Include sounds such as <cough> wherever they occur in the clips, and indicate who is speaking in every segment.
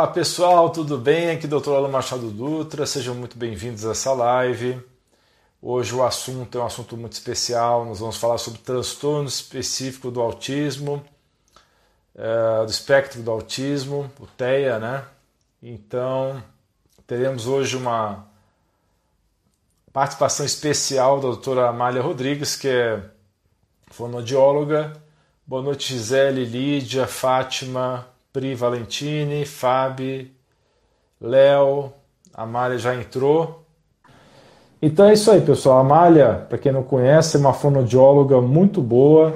Speaker 1: Olá pessoal, tudo bem? Aqui é Dr. Alan Machado Dutra, sejam muito bem-vindos a essa live. Hoje o assunto é um assunto muito especial, nós vamos falar sobre transtorno específico do autismo, é, do espectro do autismo, o TEA, né? Então, teremos hoje uma participação especial da doutora Amália Rodrigues, que é fonoaudióloga. Boa noite, Gisele, Lídia, Fátima, Pri Valentini, Fabi, Léo, a Amália já entrou. Então é isso aí, pessoal. A Amália, para quem não conhece, é uma fonoaudióloga muito boa,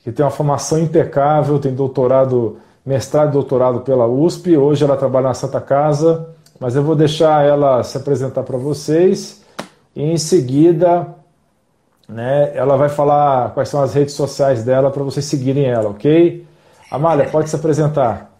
Speaker 1: que tem uma formação impecável, tem doutorado, mestrado e doutorado pela USP. Hoje ela trabalha na Santa Casa, mas eu vou deixar ela se apresentar para vocês e em seguida né, ela vai falar quais são as redes sociais dela para vocês seguirem ela, ok? Amália, pode se apresentar.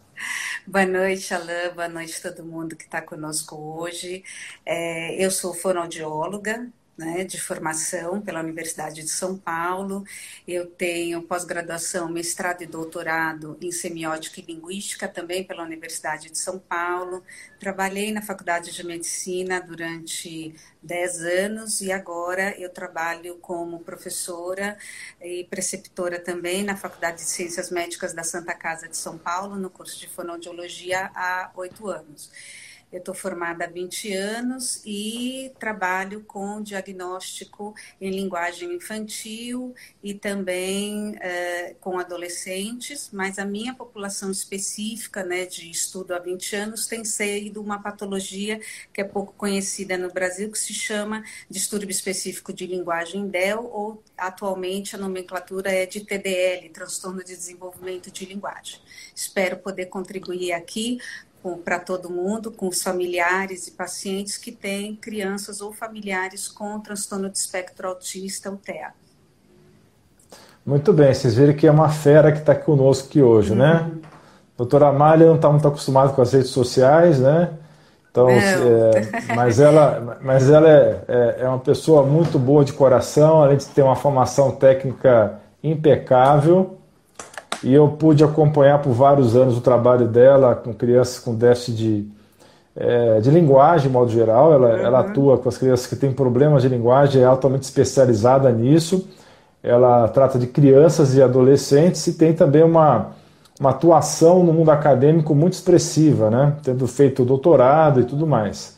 Speaker 2: Boa noite, Alain. Boa noite a todo mundo que está conosco hoje. É, eu sou fonoaudióloga, né, de formação pela Universidade de São Paulo. Eu tenho pós-graduação, mestrado e doutorado em semiótica e linguística também pela Universidade de São Paulo. Trabalhei na Faculdade de Medicina durante 10 anos e agora eu trabalho como professora e preceptora também na Faculdade de Ciências Médicas da Santa Casa de São Paulo, no curso de fonoaudiologia há oito anos. Eu estou formada há 20 anos e trabalho com diagnóstico em linguagem infantil e também é, com adolescentes, mas a minha população específica né, de estudo há 20 anos tem sido uma patologia que é pouco conhecida no Brasil, que se chama distúrbio específico de linguagem DEL, ou atualmente a nomenclatura é de TDL, transtorno de desenvolvimento de linguagem. Espero poder contribuir aqui para todo mundo, com os familiares e pacientes que têm crianças ou familiares com transtorno de espectro autista, o TEA.
Speaker 1: Muito bem, vocês viram que é uma fera que está conosco aqui hoje, né? uhum. né? Doutora Amália não está muito acostumada com as redes sociais, né? Então, é, mas ela, mas ela é, é, é uma pessoa muito boa de coração, além de ter uma formação técnica impecável e eu pude acompanhar por vários anos o trabalho dela com crianças com déficit de, é, de linguagem, de modo geral. Ela, uhum. ela atua com as crianças que têm problemas de linguagem, é altamente especializada nisso. Ela trata de crianças e adolescentes e tem também uma, uma atuação no mundo acadêmico muito expressiva, né? tendo feito doutorado e tudo mais.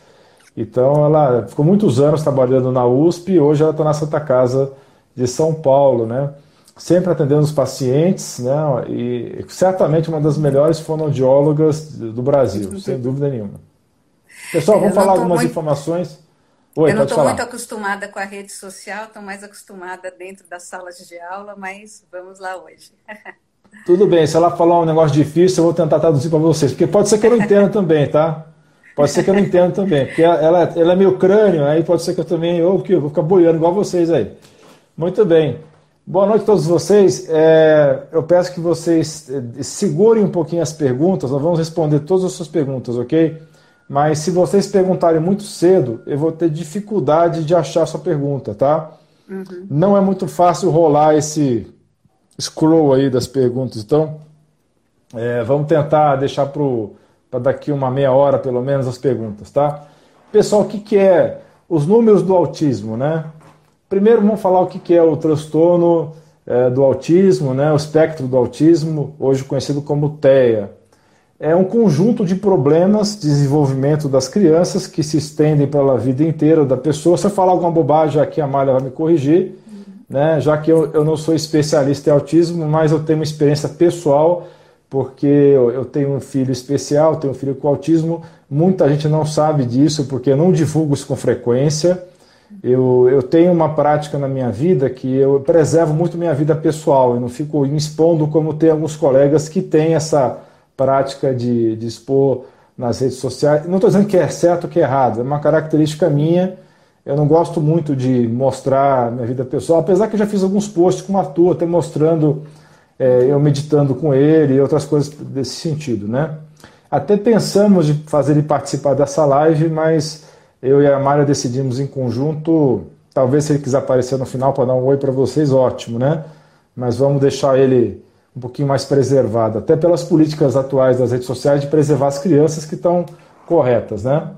Speaker 1: Então, ela ficou muitos anos trabalhando na USP e hoje ela está na Santa Casa de São Paulo, né? Sempre atendendo os pacientes, né? E certamente uma das melhores fonoaudiólogas do Brasil, sem dúvida nenhuma. Pessoal, vamos falar algumas muito... informações.
Speaker 2: Oi, eu não estou muito acostumada com a rede social, estou mais acostumada dentro das salas de aula, mas vamos lá hoje. <laughs>
Speaker 1: Tudo bem, se ela falar um negócio difícil, eu vou tentar traduzir para vocês, porque pode ser que eu não entenda também, tá? Pode ser que eu não entenda também, porque ela, ela é meio crânio, aí pode ser que eu também, ou que eu vou ficar boiando igual vocês aí. Muito bem. Boa noite a todos vocês. É, eu peço que vocês é, segurem um pouquinho as perguntas, nós vamos responder todas as suas perguntas, ok? Mas se vocês perguntarem muito cedo, eu vou ter dificuldade de achar a sua pergunta, tá? Uhum. Não é muito fácil rolar esse scroll aí das perguntas, então é, vamos tentar deixar para daqui uma meia hora pelo menos as perguntas, tá? Pessoal, o que, que é os números do autismo, né? Primeiro vamos falar o que é o transtorno é, do autismo, né, o espectro do autismo, hoje conhecido como TEA. É um conjunto de problemas de desenvolvimento das crianças que se estendem pela vida inteira da pessoa. Se eu falar alguma bobagem aqui, a Malha vai me corrigir, né, já que eu, eu não sou especialista em autismo, mas eu tenho uma experiência pessoal, porque eu, eu tenho um filho especial, tenho um filho com autismo. Muita gente não sabe disso, porque eu não divulgo isso com frequência. Eu, eu tenho uma prática na minha vida que eu preservo muito minha vida pessoal, eu não fico me expondo como tem alguns colegas que têm essa prática de, de expor nas redes sociais. Não estou dizendo que é certo ou que é errado, é uma característica minha. Eu não gosto muito de mostrar minha vida pessoal, apesar que eu já fiz alguns posts com o Arthur, até mostrando é, eu meditando com ele e outras coisas desse sentido, né? Até pensamos de fazer ele participar dessa live, mas eu e a Mária decidimos em conjunto, talvez se ele quiser aparecer no final para dar um oi para vocês, ótimo, né? Mas vamos deixar ele um pouquinho mais preservada, até pelas políticas atuais das redes sociais de preservar as crianças que estão corretas, né?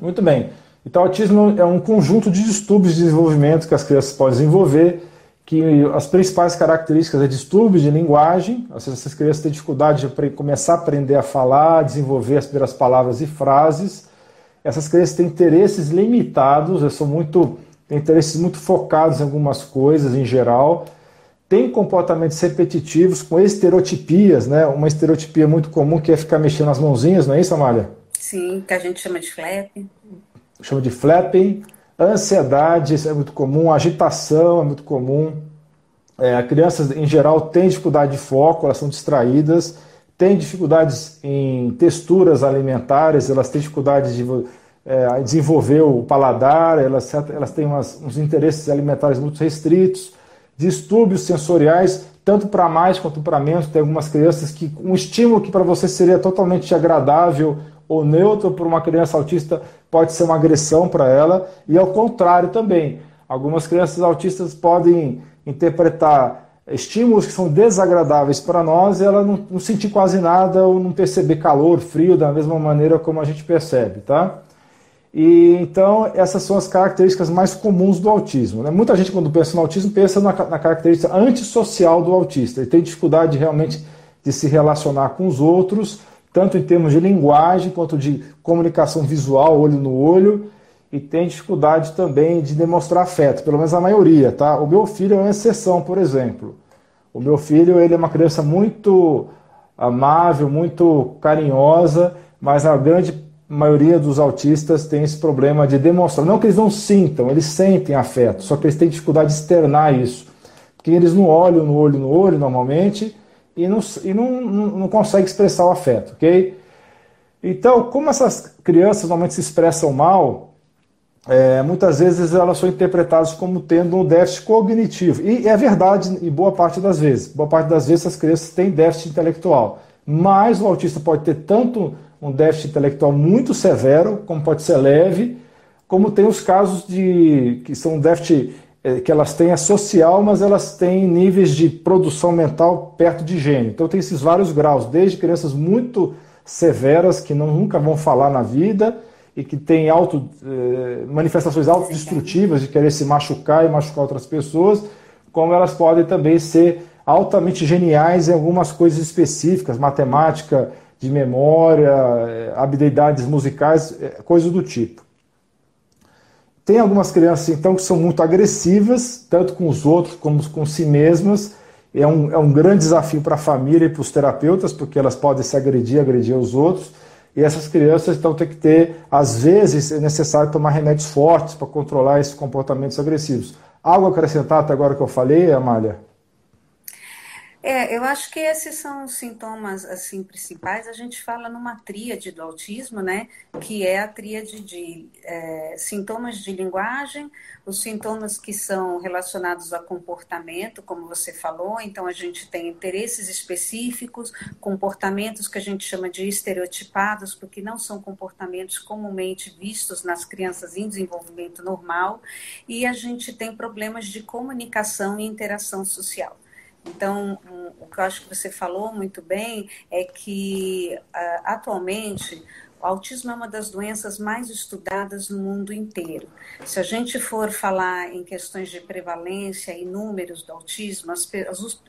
Speaker 1: Muito bem. Então, autismo é um conjunto de distúrbios de desenvolvimento que as crianças podem desenvolver, que as principais características é distúrbios de linguagem, ou seja, essas crianças têm dificuldade de começar a aprender a falar, desenvolver as primeiras palavras e frases. Essas crianças têm interesses limitados, são muito, têm interesses muito focados em algumas coisas em geral, têm comportamentos repetitivos com estereotipias, né? Uma estereotipia muito comum que é ficar mexendo as mãozinhas, não é isso, Amália?
Speaker 2: Sim, que a gente chama de flapping.
Speaker 1: Chama de flapping. Ansiedade, isso é muito comum. Agitação é muito comum. É, crianças, em geral, têm dificuldade de foco, elas são distraídas. Têm dificuldades em texturas alimentares, elas têm dificuldade de é, desenvolver o paladar, elas, elas têm umas, uns interesses alimentares muito restritos. Distúrbios sensoriais, tanto para mais quanto para menos. Tem algumas crianças que um estímulo que para você seria totalmente agradável ou neutro para uma criança autista pode ser uma agressão para ela, e ao contrário também. Algumas crianças autistas podem interpretar estímulos que são desagradáveis para nós e ela não, não, sentir quase nada ou não perceber calor, frio da mesma maneira como a gente percebe, tá? E então essas são as características mais comuns do autismo. Né? Muita gente quando pensa no autismo pensa na, na característica antissocial do autista. Ele tem dificuldade realmente de se relacionar com os outros tanto em termos de linguagem quanto de comunicação visual, olho no olho, e tem dificuldade também de demonstrar afeto, pelo menos a maioria, tá? O meu filho é uma exceção, por exemplo. O meu filho, ele é uma criança muito amável, muito carinhosa, mas a grande maioria dos autistas tem esse problema de demonstrar. Não que eles não sintam, eles sentem afeto, só que eles têm dificuldade de externar isso. Porque eles não olham no olho no olho normalmente, e não, e não, não, não consegue expressar o afeto, ok? Então, como essas crianças normalmente se expressam mal, é, muitas vezes elas são interpretadas como tendo um déficit cognitivo. E é verdade em boa parte das vezes. Boa parte das vezes essas crianças têm déficit intelectual. Mas o autista pode ter tanto um déficit intelectual muito severo, como pode ser leve, como tem os casos de que são déficit é, que elas têm é social, mas elas têm níveis de produção mental perto de gênio. Então tem esses vários graus, desde crianças muito severas que não, nunca vão falar na vida e que têm auto, eh, manifestações autodestrutivas de querer se machucar e machucar outras pessoas, como elas podem também ser altamente geniais em algumas coisas específicas, matemática, de memória, eh, habilidades musicais, eh, coisas do tipo. Tem algumas crianças, então, que são muito agressivas, tanto com os outros como com si mesmas. É um, é um grande desafio para a família e para os terapeutas, porque elas podem se agredir, agredir os outros. E essas crianças então têm que ter, às vezes, é necessário tomar remédios fortes para controlar esses comportamentos agressivos. Algo a acrescentar até agora que eu falei, Amália?
Speaker 2: É, eu acho que esses são os sintomas assim principais. A gente fala numa tríade do autismo, né? Que é a tríade de é, sintomas de linguagem, os sintomas que são relacionados a comportamento, como você falou. Então a gente tem interesses específicos, comportamentos que a gente chama de estereotipados, porque não são comportamentos comumente vistos nas crianças em desenvolvimento normal, e a gente tem problemas de comunicação e interação social. Então, o que eu acho que você falou muito bem é que uh, atualmente o autismo é uma das doenças mais estudadas no mundo inteiro. Se a gente for falar em questões de prevalência e números do autismo, as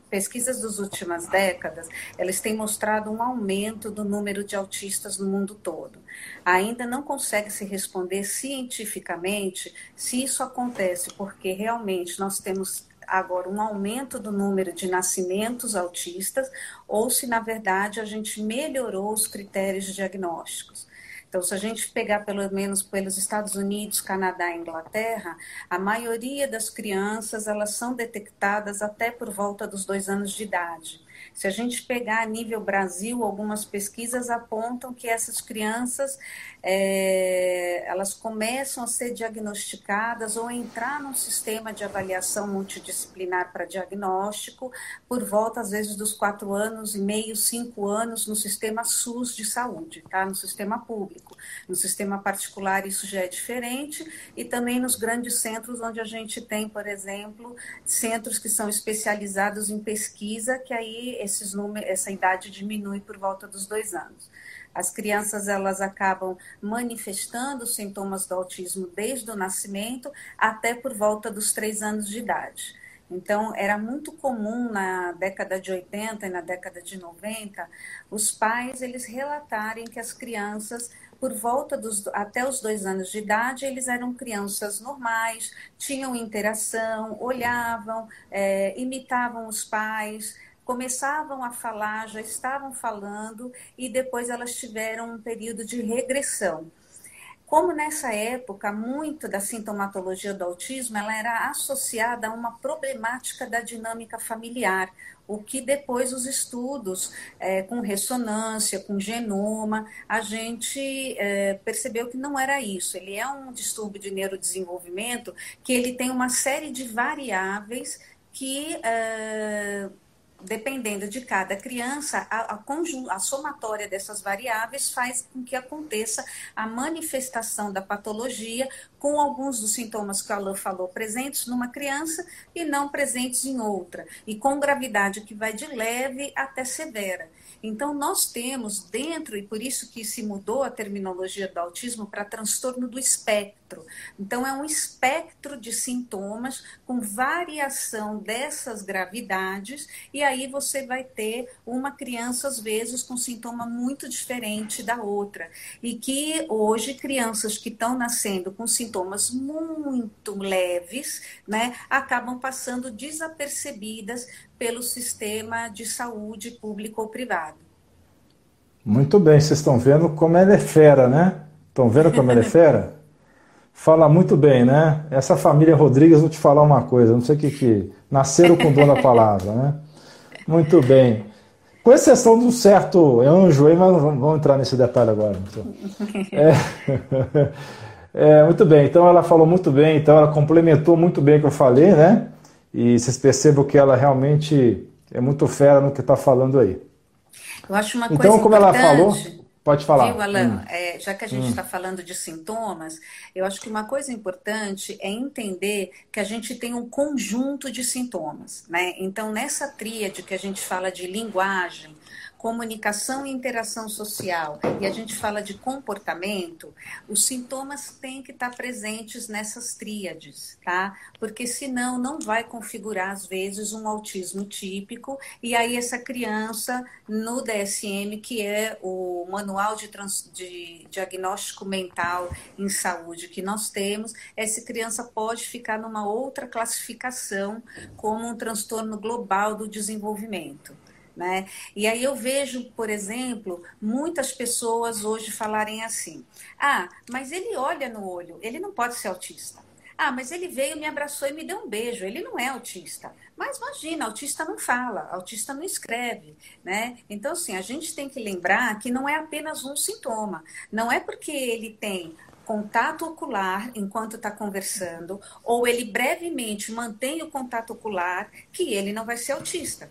Speaker 2: pesquisas das últimas décadas, elas têm mostrado um aumento do número de autistas no mundo todo. Ainda não consegue se responder cientificamente se isso acontece porque realmente nós temos agora um aumento do número de nascimentos autistas ou se, na verdade, a gente melhorou os critérios diagnósticos. Então, se a gente pegar pelo menos pelos Estados Unidos, Canadá e Inglaterra, a maioria das crianças elas são detectadas até por volta dos dois anos de idade. Se a gente pegar a nível Brasil, algumas pesquisas apontam que essas crianças é, elas começam a ser diagnosticadas ou entrar num sistema de avaliação multidisciplinar para diagnóstico por volta, às vezes, dos quatro anos e meio, cinco anos no sistema SUS de saúde, tá? no sistema público. No sistema particular, isso já é diferente, e também nos grandes centros, onde a gente tem, por exemplo, centros que são especializados em pesquisa, que aí esses números, essa idade diminui por volta dos dois anos. As crianças elas acabam manifestando sintomas do autismo desde o nascimento até por volta dos três anos de idade. Então, era muito comum na década de 80 e na década de 90 os pais eles relatarem que as crianças, por volta dos até os dois anos de idade, eles eram crianças normais, tinham interação, olhavam, é, imitavam os pais, começavam a falar, já estavam falando e depois elas tiveram um período de regressão. Como nessa época muito da sintomatologia do autismo ela era associada a uma problemática da dinâmica familiar, o que depois os estudos é, com ressonância, com genoma, a gente é, percebeu que não era isso. Ele é um distúrbio de neurodesenvolvimento que ele tem uma série de variáveis que é, dependendo de cada criança, a, a, a, somatória dessas variáveis faz com que aconteça a manifestação da patologia com alguns dos sintomas que a Alain falou presentes numa criança e não presentes em outra, e com gravidade que vai de leve até severa. Então, nós temos dentro, e por isso que se mudou a terminologia do autismo para transtorno do espectro. Então, é um espectro de sintomas com variação dessas gravidades, e aí você vai ter uma criança, às vezes, com sintoma muito diferente da outra. E que hoje, crianças que estão nascendo com sintomas muito leves, né, acabam passando desapercebidas pelo sistema de saúde público ou privado.
Speaker 1: Muito bem, vocês estão vendo como ela é fera, né? Estão vendo como ela é fera? <laughs> Fala muito bem, né? Essa família Rodrigues, vou te falar uma coisa, não sei o que que. Nasceram com dona da <laughs> palavra, né? Muito bem. Com exceção de um certo anjo aí, mas vamos entrar nesse detalhe agora. É, <laughs> é, muito bem, então ela falou muito bem, então ela complementou muito bem o que eu falei, né? E vocês percebam que ela realmente é muito fera no que está falando aí.
Speaker 2: Eu acho uma então,
Speaker 1: como ela falou, pode falar.
Speaker 2: Viu, Alan? Hum. É, já que a gente está hum. falando de sintomas, eu acho que uma coisa importante é entender que a gente tem um conjunto de sintomas, né? Então, nessa tríade que a gente fala de linguagem, comunicação e interação social, e a gente fala de comportamento, os sintomas têm que estar presentes nessas tríades, tá? Porque senão não vai configurar, às vezes, um autismo típico, e aí essa criança, no DSM, que é o Manual de, Trans... de Diagnóstico Mental em Saúde que nós temos, essa criança pode ficar numa outra classificação, como um transtorno global do desenvolvimento. Né? E aí eu vejo, por exemplo, muitas pessoas hoje falarem assim: ah, mas ele olha no olho, ele não pode ser autista. Ah, mas ele veio, me abraçou e me deu um beijo. Ele não é autista. Mas imagina, autista não fala, autista não escreve, né? Então, assim, a gente tem que lembrar que não é apenas um sintoma. Não é porque ele tem contato ocular enquanto está conversando, ou ele brevemente mantém o contato ocular, que ele não vai ser autista.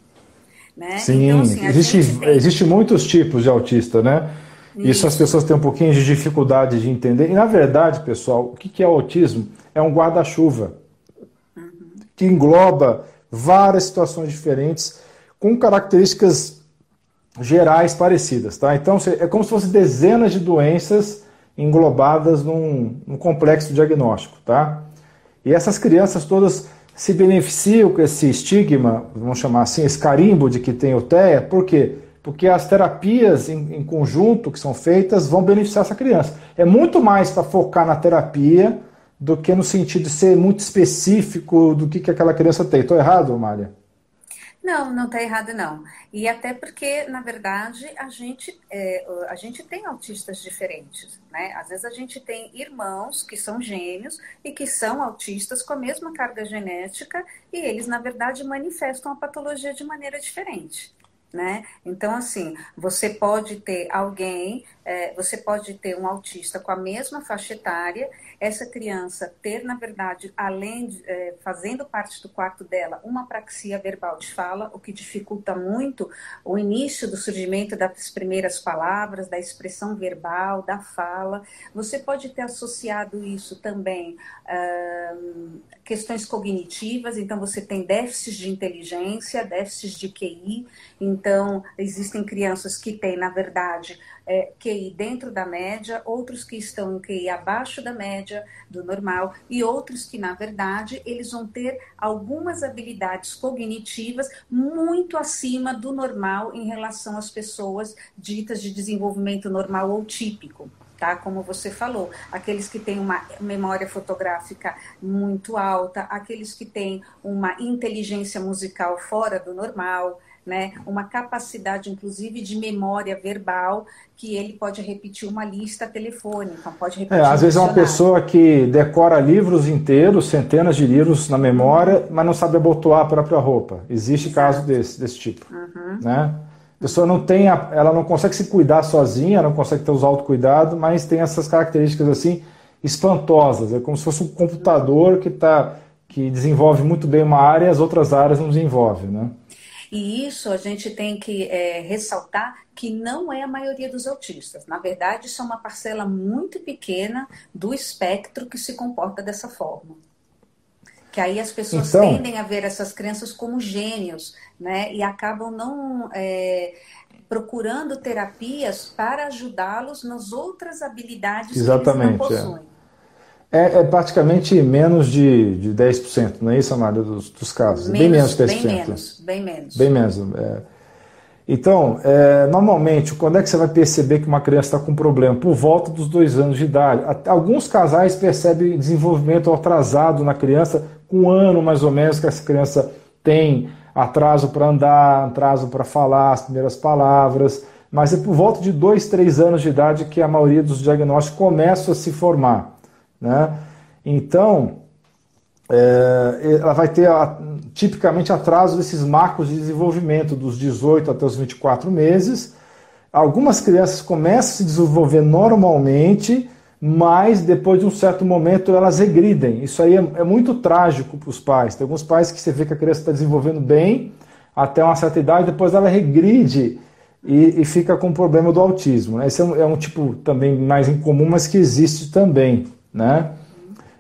Speaker 2: Né?
Speaker 1: Sim, então, assim, existe, tem... existe muitos tipos de autista, né? Isso. Isso. as pessoas têm um pouquinho de dificuldade de entender. E na verdade, pessoal, o que é o autismo? É um guarda-chuva uhum. que engloba várias situações diferentes com características gerais parecidas, tá? Então é como se fosse dezenas de doenças englobadas num, num complexo diagnóstico, tá? E essas crianças todas se beneficiam com esse estigma, vamos chamar assim, esse carimbo de que tem o TEA, por quê? Porque as terapias em, em conjunto que são feitas vão beneficiar essa criança. É muito mais para focar na terapia do que no sentido de ser muito específico do que, que aquela criança tem. Estou errado, Mária?
Speaker 2: Não, não está errado não. E até porque, na verdade, a gente, é, a gente tem autistas diferentes, né? Às vezes a gente tem irmãos que são gêmeos e que são autistas com a mesma carga genética e eles, na verdade, manifestam a patologia de maneira diferente. Né? Então, assim, você pode ter alguém, é, você pode ter um autista com a mesma faixa etária, essa criança ter, na verdade, além de, é, fazendo parte do quarto dela, uma praxia verbal de fala, o que dificulta muito o início do surgimento das primeiras palavras, da expressão verbal, da fala. Você pode ter associado isso também questões cognitivas, então você tem déficits de inteligência, déficits de QI, então existem crianças que têm, na verdade, é, QI dentro da média, outros que estão em QI abaixo da média do normal e outros que, na verdade, eles vão ter algumas habilidades cognitivas muito acima do normal em relação às pessoas ditas de desenvolvimento normal ou típico tá? Como você falou, aqueles que têm uma memória fotográfica muito alta, aqueles que têm uma inteligência musical fora do normal, né? Uma capacidade, inclusive, de memória verbal, que ele pode repetir uma lista telefônica, pode repetir.
Speaker 1: É, às vezes é uma pessoa que decora livros inteiros, centenas de livros na memória, mas não sabe abotoar a própria roupa. Existe Exato. caso desse, desse tipo, uhum. né? A pessoa não tem, a, ela não consegue se cuidar sozinha, não consegue ter os autocuidado, mas tem essas características assim espantosas. É como se fosse um computador que tá, que desenvolve muito bem uma área e as outras áreas não desenvolvem, né?
Speaker 2: E isso a gente tem que é, ressaltar que não é a maioria dos autistas. Na verdade, isso é uma parcela muito pequena do espectro que se comporta dessa forma. Que aí as pessoas então, tendem a ver essas crianças como gênios, né? E acabam não é, procurando terapias para ajudá-los nas outras habilidades
Speaker 1: Exatamente,
Speaker 2: que eles não possuem.
Speaker 1: É. É, é, praticamente menos de, de 10%, não é isso, Amália, dos, dos casos?
Speaker 2: Menos, bem menos de 10%. Bem menos, bem menos.
Speaker 1: Bem menos. É. Então, é, normalmente, quando é que você vai perceber que uma criança está com problema? Por volta dos dois anos de idade. Alguns casais percebem desenvolvimento atrasado na criança, com um ano mais ou menos que essa criança tem atraso para andar, atraso para falar as primeiras palavras, mas é por volta de dois, três anos de idade que a maioria dos diagnósticos começam a se formar. Né? Então, é, ela vai ter tipicamente atraso desses marcos de desenvolvimento dos 18 até os 24 meses. Algumas crianças começam a se desenvolver normalmente, mas depois de um certo momento elas regridem. Isso aí é, é muito trágico para os pais. Tem alguns pais que você vê que a criança está desenvolvendo bem até uma certa idade, depois ela regride e, e fica com o problema do autismo. Né? Esse é um, é um, tipo também mais incomum, mas que existe também. Né?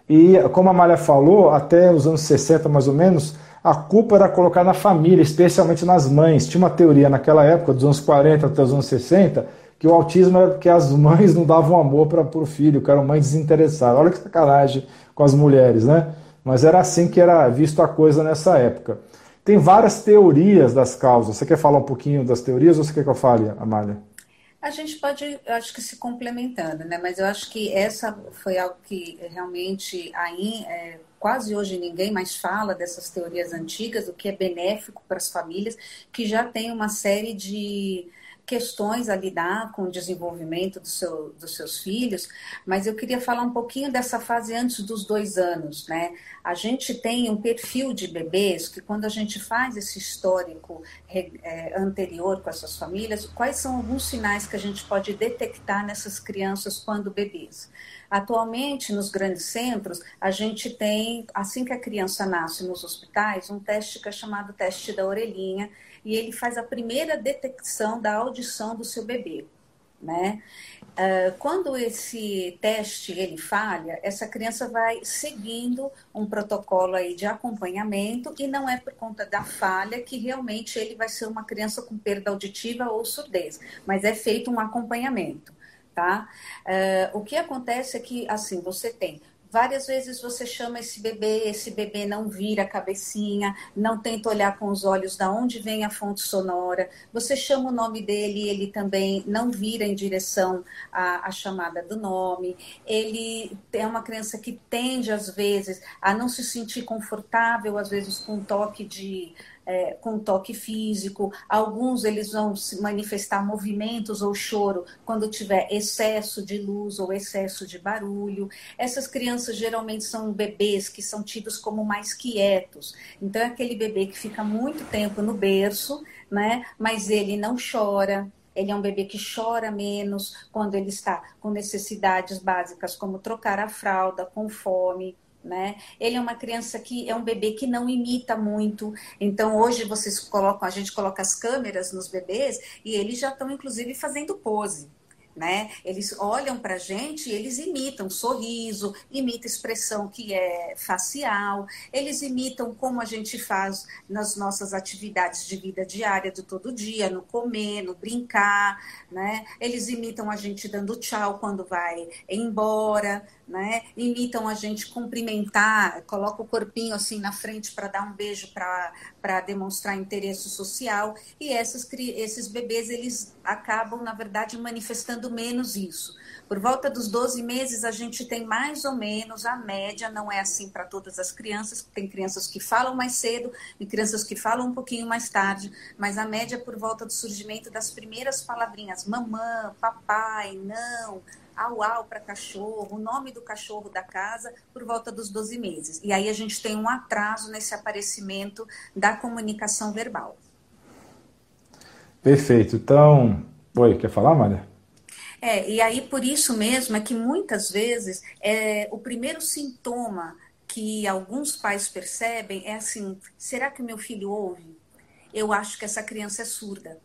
Speaker 1: E como a Malha falou, até os anos 60 mais ou menos, a culpa era colocada na família, especialmente nas mães. Tinha uma teoria naquela época, dos anos 40 até os anos 60, que o autismo era porque as mães não davam amor para o filho, que eram mães desinteressadas. Olha que sacanagem com as mulheres, né? Mas era assim que era visto a coisa nessa época. Tem várias teorias das causas. Você quer falar um pouquinho das teorias ou você quer que eu fale, Amália?
Speaker 2: A gente pode, acho que se complementando, né? Mas eu acho que essa foi algo que realmente aí é, quase hoje ninguém mais fala dessas teorias antigas, o que é benéfico para as famílias que já tem uma série de questões a lidar com o desenvolvimento do seu, dos seus filhos, mas eu queria falar um pouquinho dessa fase antes dos dois anos, né? A gente tem um perfil de bebês que quando a gente faz esse histórico é, anterior com essas famílias, quais são alguns sinais que a gente pode detectar nessas crianças quando bebês? Atualmente, nos grandes centros, a gente tem, assim que a criança nasce nos hospitais, um teste que é chamado teste da orelhinha, e ele faz a primeira detecção da audição do seu bebê. Né? Uh, quando esse teste ele falha, essa criança vai seguindo um protocolo aí de acompanhamento e não é por conta da falha que realmente ele vai ser uma criança com perda auditiva ou surdez, mas é feito um acompanhamento, tá? Uh, o que acontece é que assim você tem Várias vezes você chama esse bebê, esse bebê não vira a cabecinha, não tenta olhar com os olhos da onde vem a fonte sonora. Você chama o nome dele, ele também não vira em direção à, à chamada do nome. Ele é uma criança que tende, às vezes, a não se sentir confortável, às vezes com um toque de é, com toque físico, alguns eles vão se manifestar movimentos ou choro quando tiver excesso de luz ou excesso de barulho. Essas crianças geralmente são bebês que são tidos como mais quietos. Então é aquele bebê que fica muito tempo no berço, né? Mas ele não chora, ele é um bebê que chora menos quando ele está com necessidades básicas, como trocar a fralda, com fome. Né? Ele é uma criança que é um bebê que não imita muito. Então hoje vocês colocam, a gente coloca as câmeras nos bebês e eles já estão inclusive fazendo pose né? Eles olham para a gente e eles imitam sorriso, imitam expressão que é facial, eles imitam como a gente faz nas nossas atividades de vida diária do todo dia, no comer, no brincar, né? Eles imitam a gente dando tchau quando vai embora, né? Imitam a gente cumprimentar, coloca o corpinho assim na frente para dar um beijo para demonstrar interesse social. E essas, esses bebês, eles acabam, na verdade, manifestando menos isso. Por volta dos 12 meses, a gente tem mais ou menos a média, não é assim para todas as crianças, tem crianças que falam mais cedo e crianças que falam um pouquinho mais tarde, mas a média é por volta do surgimento das primeiras palavrinhas, mamã, papai, não, au-au para cachorro, o nome do cachorro da casa, por volta dos 12 meses. E aí a gente tem um atraso nesse aparecimento da comunicação verbal.
Speaker 1: Perfeito. Então, oi, quer falar, Maria?
Speaker 2: É, e aí por isso mesmo é que muitas vezes é, o primeiro sintoma que alguns pais percebem é assim: será que meu filho ouve? Eu acho que essa criança é surda.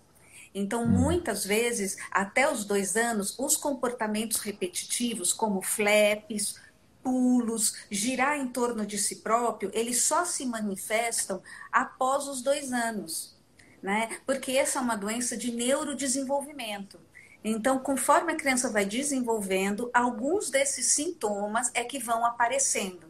Speaker 2: Então, hum. muitas vezes, até os dois anos, os comportamentos repetitivos, como flaps, pulos, girar em torno de si próprio, eles só se manifestam após os dois anos, né? Porque essa é uma doença de neurodesenvolvimento. Então, conforme a criança vai desenvolvendo, alguns desses sintomas é que vão aparecendo.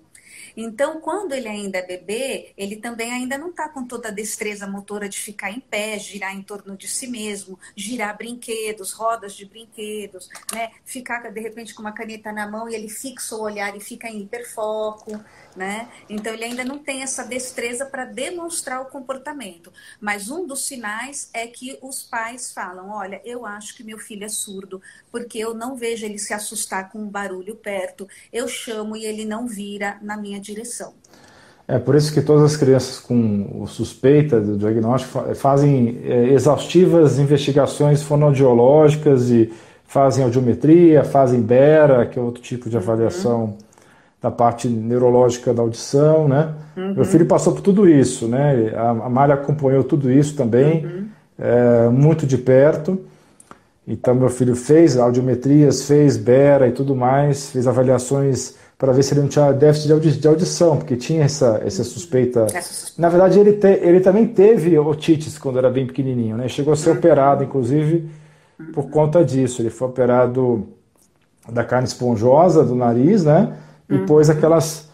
Speaker 2: Então, quando ele ainda é bebê, ele também ainda não está com toda a destreza motora de ficar em pé, girar em torno de si mesmo, girar brinquedos, rodas de brinquedos, né? Ficar de repente com uma caneta na mão e ele fixa o olhar e fica em hiperfoco, né? Então ele ainda não tem essa destreza para demonstrar o comportamento. Mas um dos sinais é que os pais falam: olha, eu acho que meu filho é surdo, porque eu não vejo ele se assustar com um barulho perto, eu chamo e ele não vira na minha direção.
Speaker 1: É por isso que todas as crianças com suspeita do diagnóstico fazem é, exaustivas investigações fonoaudiológicas e fazem audiometria, fazem BERA, que é outro tipo de avaliação uhum. Da parte neurológica da audição, né? Uhum. Meu filho passou por tudo isso, né? A, a Malha acompanhou tudo isso também, uhum. é, muito de perto. Então meu filho fez audiometrias, fez BERA e tudo mais, fez avaliações para ver se ele não tinha déficit de, audi de audição, porque tinha essa, essa suspeita. Na verdade, ele, te, ele também teve otites quando era bem pequenininho, né? Chegou a ser operado, inclusive, por conta disso. Ele foi operado da carne esponjosa do nariz, né? E uhum. pôs aquelas.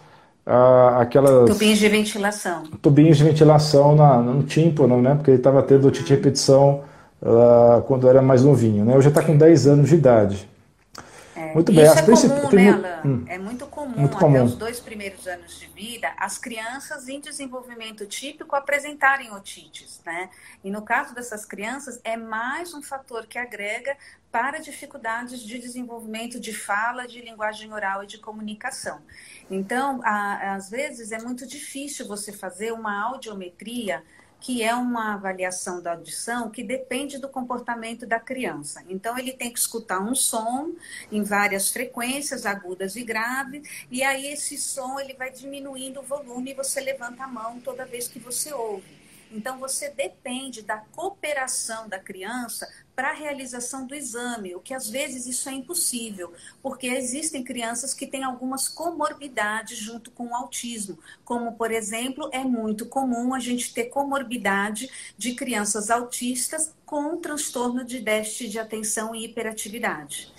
Speaker 1: Uh, aquelas
Speaker 2: tubinhos de ventilação.
Speaker 1: Tubinhos de ventilação na, no tímpano, né? Porque ele estava tendo otite de repetição uh, quando era mais novinho, né? Hoje está com 10 anos de idade.
Speaker 2: Muito bem. Isso é comum, tem... né, Alan? Hum. É muito comum, muito comum, até os dois primeiros anos de vida, as crianças em desenvolvimento típico apresentarem otites, né? E no caso dessas crianças, é mais um fator que agrega para dificuldades de desenvolvimento de fala, de linguagem oral e de comunicação. Então, a, às vezes, é muito difícil você fazer uma audiometria que é uma avaliação da audição que depende do comportamento da criança. Então, ele tem que escutar um som em várias frequências, agudas e graves, e aí esse som ele vai diminuindo o volume e você levanta a mão toda vez que você ouve. Então, você depende da cooperação da criança para a realização do exame, o que às vezes isso é impossível, porque existem crianças que têm algumas comorbidades junto com o autismo, como, por exemplo, é muito comum a gente ter comorbidade de crianças autistas com transtorno de déficit de atenção e hiperatividade.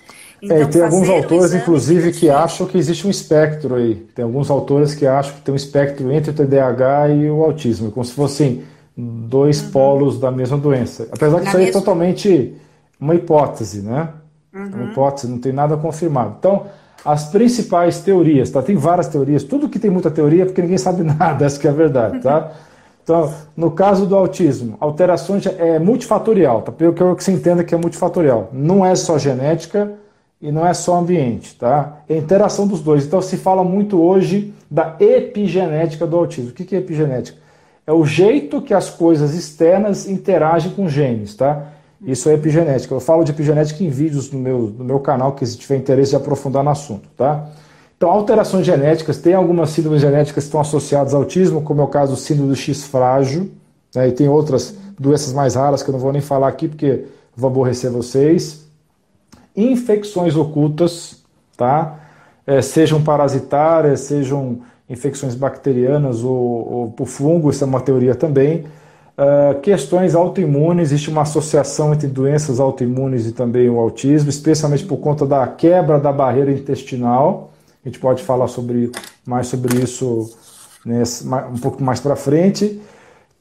Speaker 1: Então, é, tem alguns autores, inclusive, que acham que existe um espectro aí. Tem alguns autores que acham que tem um espectro entre o TDAH e o autismo, como se fossem dois uhum. polos da mesma doença. Apesar que Na isso aí é totalmente uma hipótese, né? Uhum. Uma hipótese, não tem nada confirmado. Então, as principais teorias, tá? Tem várias teorias, tudo que tem muita teoria é porque ninguém sabe <laughs> nada, essa que é a verdade, tá? <laughs> Então, no caso do autismo, alterações é multifatorial, tá? Pelo que eu que você entenda que é multifatorial. Não é só genética e não é só ambiente, tá? É interação dos dois. Então, se fala muito hoje da epigenética do autismo. O que é epigenética? É o jeito que as coisas externas interagem com genes, tá? Isso é epigenética. Eu falo de epigenética em vídeos no meu, no meu canal, que se tiver interesse de aprofundar no assunto, tá? Então, alterações genéticas, tem algumas síndromes genéticas que estão associadas ao autismo, como é o caso do síndrome do X frágil, né, e tem outras doenças mais raras que eu não vou nem falar aqui porque vou aborrecer vocês. Infecções ocultas, tá? É, sejam parasitárias, sejam infecções bacterianas ou, ou fungo, isso é uma teoria também. Uh, questões autoimunes, existe uma associação entre doenças autoimunes e também o autismo, especialmente por conta da quebra da barreira intestinal. A gente pode falar sobre, mais sobre isso nesse, um pouco mais para frente.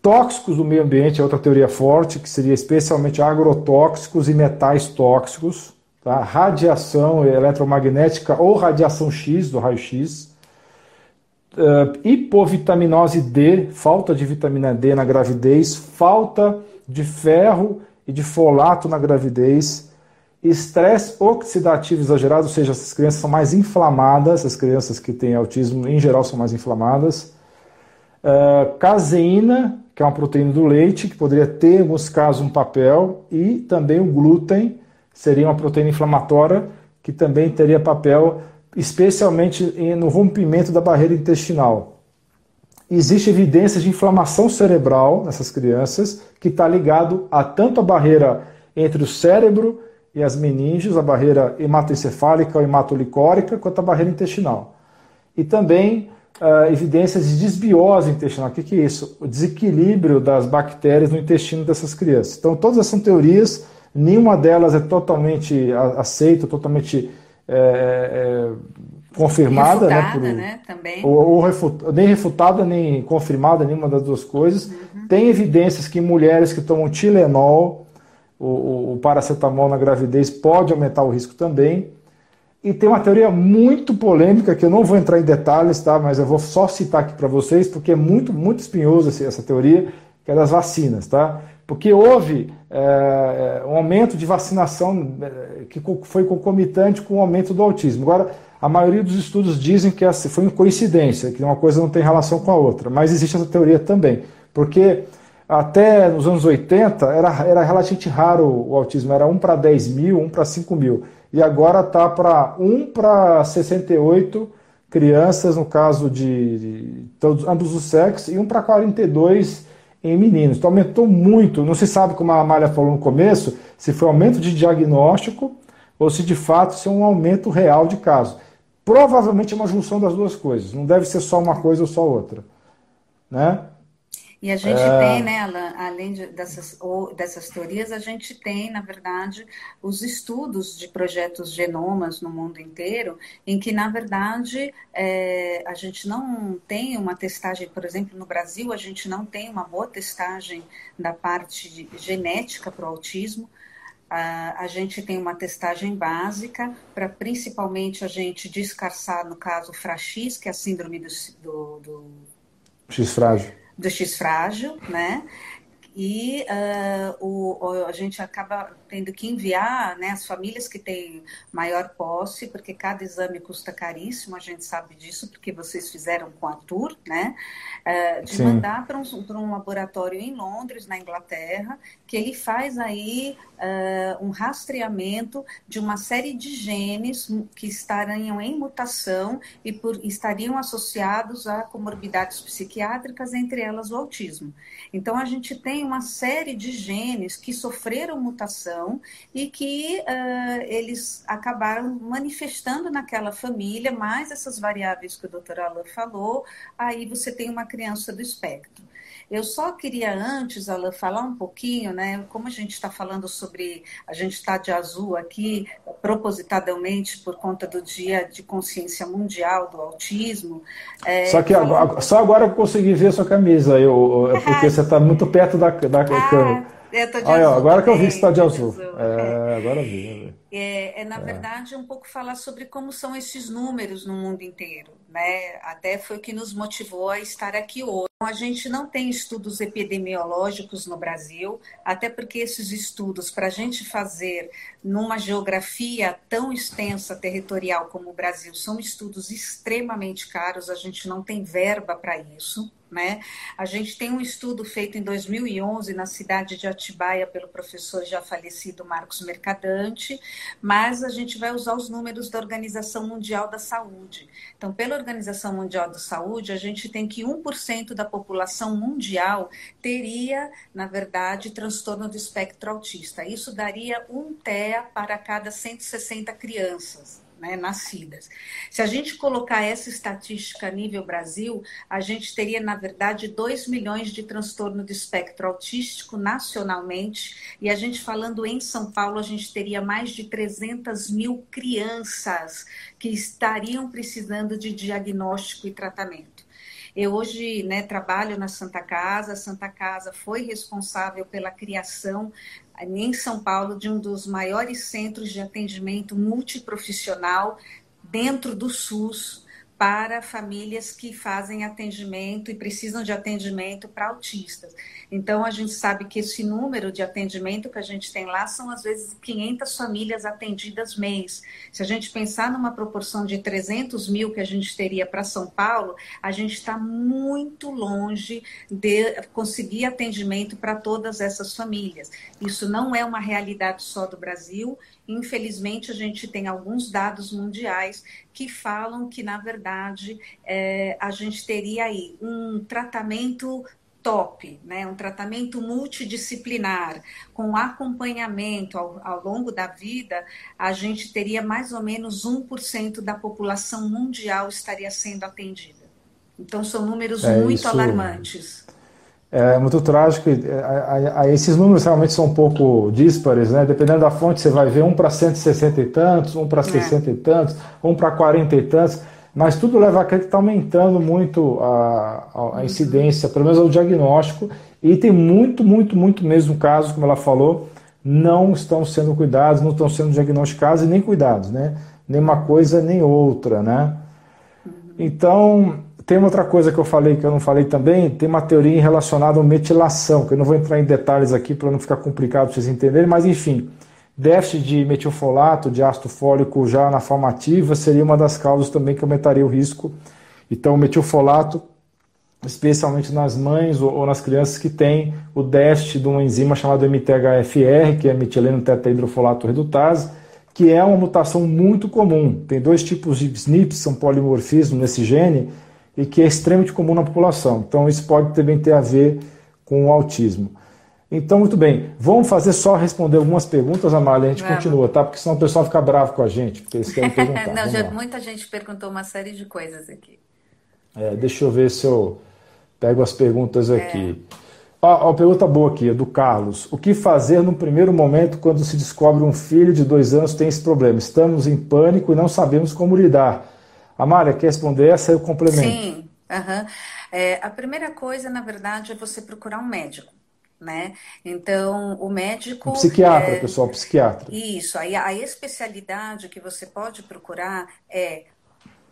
Speaker 1: Tóxicos do meio ambiente é outra teoria forte, que seria especialmente agrotóxicos e metais tóxicos. Tá? Radiação eletromagnética ou radiação X, do raio-X. Uh, hipovitaminose D, falta de vitamina D na gravidez, falta de ferro e de folato na gravidez, Estresse oxidativo exagerado, ou seja, essas crianças são mais inflamadas, as crianças que têm autismo em geral são mais inflamadas. Uh, caseína, que é uma proteína do leite, que poderia ter, em alguns casos, um papel, e também o glúten, seria uma proteína inflamatória, que também teria papel, especialmente no rompimento da barreira intestinal. Existe evidência de inflamação cerebral nessas crianças, que está ligado a tanto a barreira entre o cérebro e as meninges, a barreira hematoencefálica ou hematolicórica, quanto a barreira intestinal. E também uh, evidências de desbiose intestinal. O que, que é isso? O desequilíbrio das bactérias no intestino dessas crianças. Então, todas essas são teorias, nenhuma delas é totalmente aceita, totalmente é, é, confirmada.
Speaker 2: Né, refutada, né, por, né? Também.
Speaker 1: Ou, ou refutada, nem refutada, nem confirmada, nenhuma das duas coisas. Uhum. Tem evidências que mulheres que tomam Tilenol o, o, paracetamol na gravidez pode aumentar o risco também. E tem uma teoria muito polêmica, que eu não vou entrar em detalhes, tá? mas eu vou só citar aqui para vocês, porque é muito, muito espinhoso essa teoria, que é das vacinas. Tá? Porque houve é, um aumento de vacinação é, que foi concomitante com o aumento do autismo. Agora, a maioria dos estudos dizem que foi uma coincidência, que uma coisa não tem relação com a outra, mas existe essa teoria também. Porque até nos anos 80 era, era relativamente raro o autismo, era 1 para 10 mil, 1 para 5 mil. E agora está para 1 para 68 crianças, no caso de, de todos, ambos os sexos, e 1 para 42 em meninos. Então aumentou muito. Não se sabe, como a Amália falou no começo, se foi aumento de diagnóstico ou se de fato isso é um aumento real de casos. Provavelmente é uma junção das duas coisas. Não deve ser só uma coisa ou só outra. Né?
Speaker 2: E a gente é... tem, né, Alan, além de, dessas, ou, dessas teorias, a gente tem, na verdade, os estudos de projetos genomas no mundo inteiro, em que, na verdade, é, a gente não tem uma testagem, por exemplo, no Brasil, a gente não tem uma boa testagem da parte de, genética para o autismo. A, a gente tem uma testagem básica para principalmente a gente descarçar, no caso, FRAX, que é a síndrome do, do, do
Speaker 1: X frágil
Speaker 2: do X frágil, né? E uh, o, a gente acaba tendo que enviar né, as famílias que têm maior posse, porque cada exame custa caríssimo, a gente sabe disso, porque vocês fizeram com a Tour, né? Uh, de Sim. mandar para um, um laboratório em Londres, na Inglaterra, que ele faz aí uh, um rastreamento de uma série de genes que estariam em mutação e por, estariam associados a comorbidades psiquiátricas, entre elas o autismo. Então, a gente tem uma série de genes que sofreram mutação e que uh, eles acabaram manifestando naquela família, mais essas variáveis que o doutor Alain falou, aí você tem uma criança do espectro. Eu só queria antes, Alain, falar um pouquinho, né? Como a gente está falando sobre. A gente está de azul aqui, propositadamente, por conta do Dia de Consciência Mundial do Autismo.
Speaker 1: É, só que agora, só agora eu consegui ver a sua camisa, eu, <laughs> porque você está muito perto da, da ah, câmera. Eu tô de Olha, azul agora que eu vi que você está de azul. azul. É, agora eu vi.
Speaker 2: É, é na é. verdade um pouco falar sobre como são esses números no mundo inteiro, né? Até foi o que nos motivou a estar aqui hoje. A gente não tem estudos epidemiológicos no Brasil, até porque esses estudos, para a gente fazer numa geografia tão extensa, territorial como o Brasil, são estudos extremamente caros, a gente não tem verba para isso. Né? A gente tem um estudo feito em 2011 na cidade de Atibaia pelo professor já falecido Marcos Mercadante, mas a gente vai usar os números da Organização Mundial da Saúde. Então, pela Organização Mundial da Saúde, a gente tem que 1% da população mundial teria, na verdade, transtorno do espectro autista. Isso daria um Para cada 160 crianças né, nascidas. Se a gente colocar essa estatística a nível Brasil, a gente teria, na verdade, 2 milhões de transtorno de espectro autístico nacionalmente, e a gente falando em São Paulo, a gente teria mais de 300 mil crianças que estariam precisando de diagnóstico e tratamento. Eu hoje né, trabalho na Santa Casa, a Santa Casa foi responsável pela criação em São Paulo, de um dos maiores centros de atendimento multiprofissional dentro do SUS, para famílias que fazem atendimento e precisam de atendimento para autistas. Então, a gente sabe que esse número de atendimento que a gente tem lá são, às vezes, 500 famílias atendidas mês. Se a gente pensar numa proporção de 300 mil que a gente teria para São Paulo, a gente está muito longe de conseguir atendimento para todas essas famílias. Isso não é uma realidade só do Brasil Infelizmente, a gente tem alguns dados mundiais que falam que, na verdade, é, a gente teria aí um tratamento top, né? um tratamento multidisciplinar, com acompanhamento ao, ao, longo da vida, a gente teria mais ou menos 1% da população mundial estaria sendo atendida. Então, são números é muito isso... alarmantes.
Speaker 1: É muito trágico. É, esses números realmente são um pouco díspares, né? Dependendo da fonte, você vai ver um para 160 e tantos, um para 60 é. e tantos, um para 40 e tantos, mas tudo leva a crer que está aumentando muito a, a, a, incidência, pelo menos o diagnóstico, e tem muito, muito, muito mesmo casos, como ela falou, não estão sendo cuidados, não estão sendo diagnosticados e nem cuidados, né? Nem uma coisa nem outra, né? Então, tem outra coisa que eu falei que eu não falei também, tem uma teoria relacionada à metilação, que eu não vou entrar em detalhes aqui para não ficar complicado para vocês entenderem, mas enfim, déficit de metilfolato, de ácido fólico já na forma ativa seria uma das causas também que aumentaria o risco. Então, o metilfolato, especialmente nas mães ou, nas crianças que têm o déficit de uma enzima chamada MTHFR, que é metileno tetrahidrofolato redutase, que é uma mutação muito comum. Tem dois tipos de SNPs, são polimorfismo nesse gene, e que é extremamente comum na população. Então, isso pode também ter a ver com o autismo. Então, muito bem. Vamos fazer só responder algumas perguntas, Amália, a gente Vamos. continua, tá? Porque senão o pessoal fica bravo com a gente, porque eles querem <laughs> perguntar.
Speaker 2: Não, já, muita gente perguntou uma série de coisas aqui.
Speaker 1: É, deixa eu ver se eu pego as perguntas é. aqui. É. Ó, ó, pergunta boa aqui, do Carlos. O que fazer no primeiro momento quando se descobre um filho de dois anos tem esse problema? Estamos em pânico e não sabemos como lidar. Amália, quer responder essa? Eu complemento.
Speaker 2: Sim. Uhum. É, a primeira coisa, na verdade, é você procurar um médico. Né? Então, o médico. Um
Speaker 1: psiquiatra, é... pessoal, psiquiatra.
Speaker 2: Isso, aí a especialidade que você pode procurar é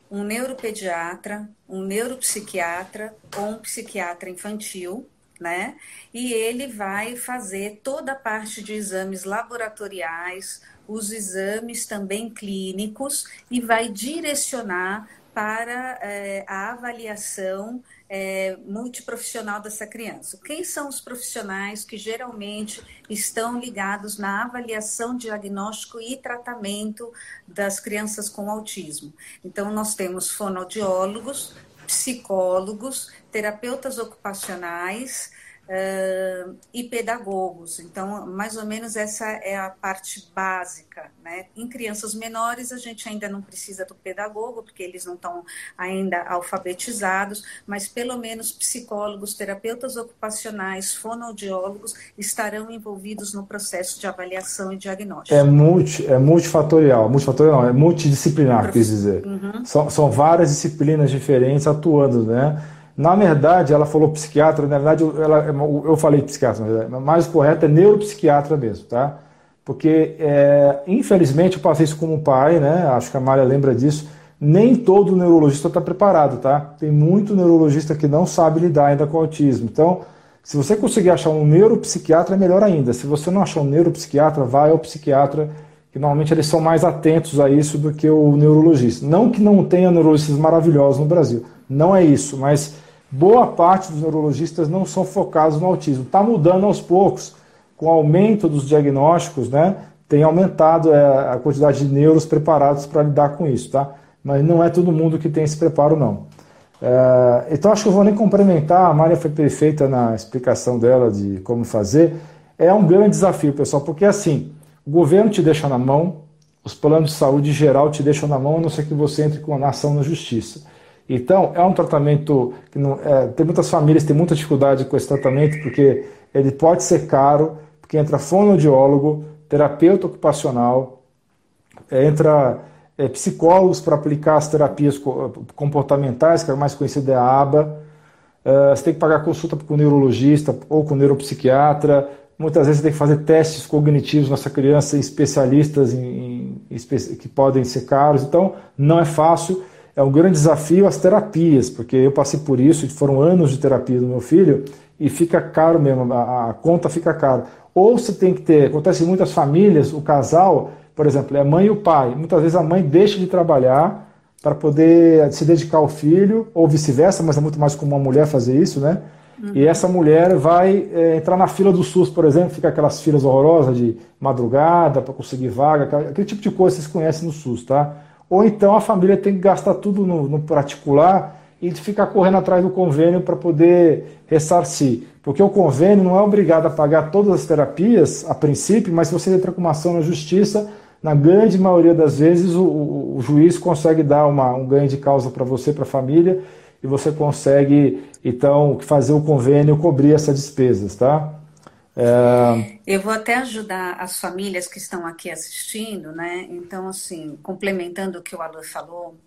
Speaker 2: um neuropediatra, um neuropsiquiatra ou um psiquiatra infantil, né? E ele vai fazer toda a parte de exames laboratoriais, os exames também clínicos e vai direcionar para é, a avaliação é, multiprofissional dessa criança. Quem são os profissionais que geralmente estão ligados na avaliação, diagnóstico e tratamento das crianças com autismo? Então, nós temos fonoaudiólogos, psicólogos, terapeutas ocupacionais, uh, e pedagogos. Então, mais ou menos essa é a parte básica. Né? Em crianças menores, a gente ainda não precisa do pedagogo, porque eles não estão ainda alfabetizados, mas pelo menos psicólogos, terapeutas ocupacionais, fonoaudiólogos estarão envolvidos no processo de avaliação e diagnóstico.
Speaker 1: É, multi, é multifatorial, multifatorial não, é multidisciplinar, quis dizer. Uhum. São, são várias disciplinas diferentes atuando, né? Na verdade, ela falou psiquiatra, na verdade, ela, eu falei psiquiatra, na verdade, mas mais correto é neuropsiquiatra mesmo, tá? Porque, é, infelizmente, eu passei isso como pai, né? Acho que a Maria lembra disso. Nem todo neurologista está preparado, tá? Tem muito neurologista que não sabe lidar ainda com o autismo. Então, se você conseguir achar um neuropsiquiatra, é melhor ainda. Se você não achar um neuropsiquiatra, vai ao psiquiatra, que normalmente eles são mais atentos a isso do que o neurologista. Não que não tenha neurologistas maravilhosos no Brasil, não é isso, mas boa parte dos neurologistas não são focados no autismo. Está mudando aos poucos, com o aumento dos diagnósticos, né? Tem aumentado é, a quantidade de neuros preparados para lidar com isso, tá? Mas não é todo mundo que tem esse preparo, não. É, então acho que eu vou nem complementar, a Maria foi perfeita na explicação dela de como fazer. É um grande desafio, pessoal, porque assim, o governo te deixa na mão, os planos de saúde geral te deixam na mão, a não ser que você entre com a ação na justiça. Então, é um tratamento que não, é, tem muitas famílias têm muita dificuldade com esse tratamento, porque ele pode ser caro, porque entra fonoaudiólogo, terapeuta ocupacional, entra é, psicólogos para aplicar as terapias comportamentais, que é mais conhecida é a ABA. É, você tem que pagar consulta com o neurologista ou com o neuropsiquiatra. Muitas vezes você tem que fazer testes cognitivos nessa criança, especialistas em, em, que podem ser caros. Então, não é fácil. É um grande desafio as terapias, porque eu passei por isso, foram anos de terapia do meu filho, e fica caro mesmo, a, a conta fica cara. Ou você tem que ter, acontece em muitas famílias, o casal por exemplo, é a mãe e o pai. Muitas vezes a mãe deixa de trabalhar para poder se dedicar ao filho, ou vice-versa, mas é muito mais comum uma mulher fazer isso, né? Uhum. E essa mulher vai é, entrar na fila do SUS, por exemplo, fica aquelas filas horrorosas de madrugada para conseguir vaga, aquele tipo de coisa vocês conhecem no SUS, tá? Ou então a família tem que gastar tudo no, no particular e ficar correndo atrás do convênio para poder ressarcir. Porque o convênio não é obrigado a pagar todas as terapias, a princípio, mas se você entra com uma ação na justiça, na grande maioria das vezes, o, o, o juiz consegue dar uma, um ganho de causa para você, para a família, e você consegue, então, fazer o convênio cobrir essas despesas, tá?
Speaker 2: É... Eu vou até ajudar as famílias que estão aqui assistindo, né? Então, assim, complementando o que o Alan falou,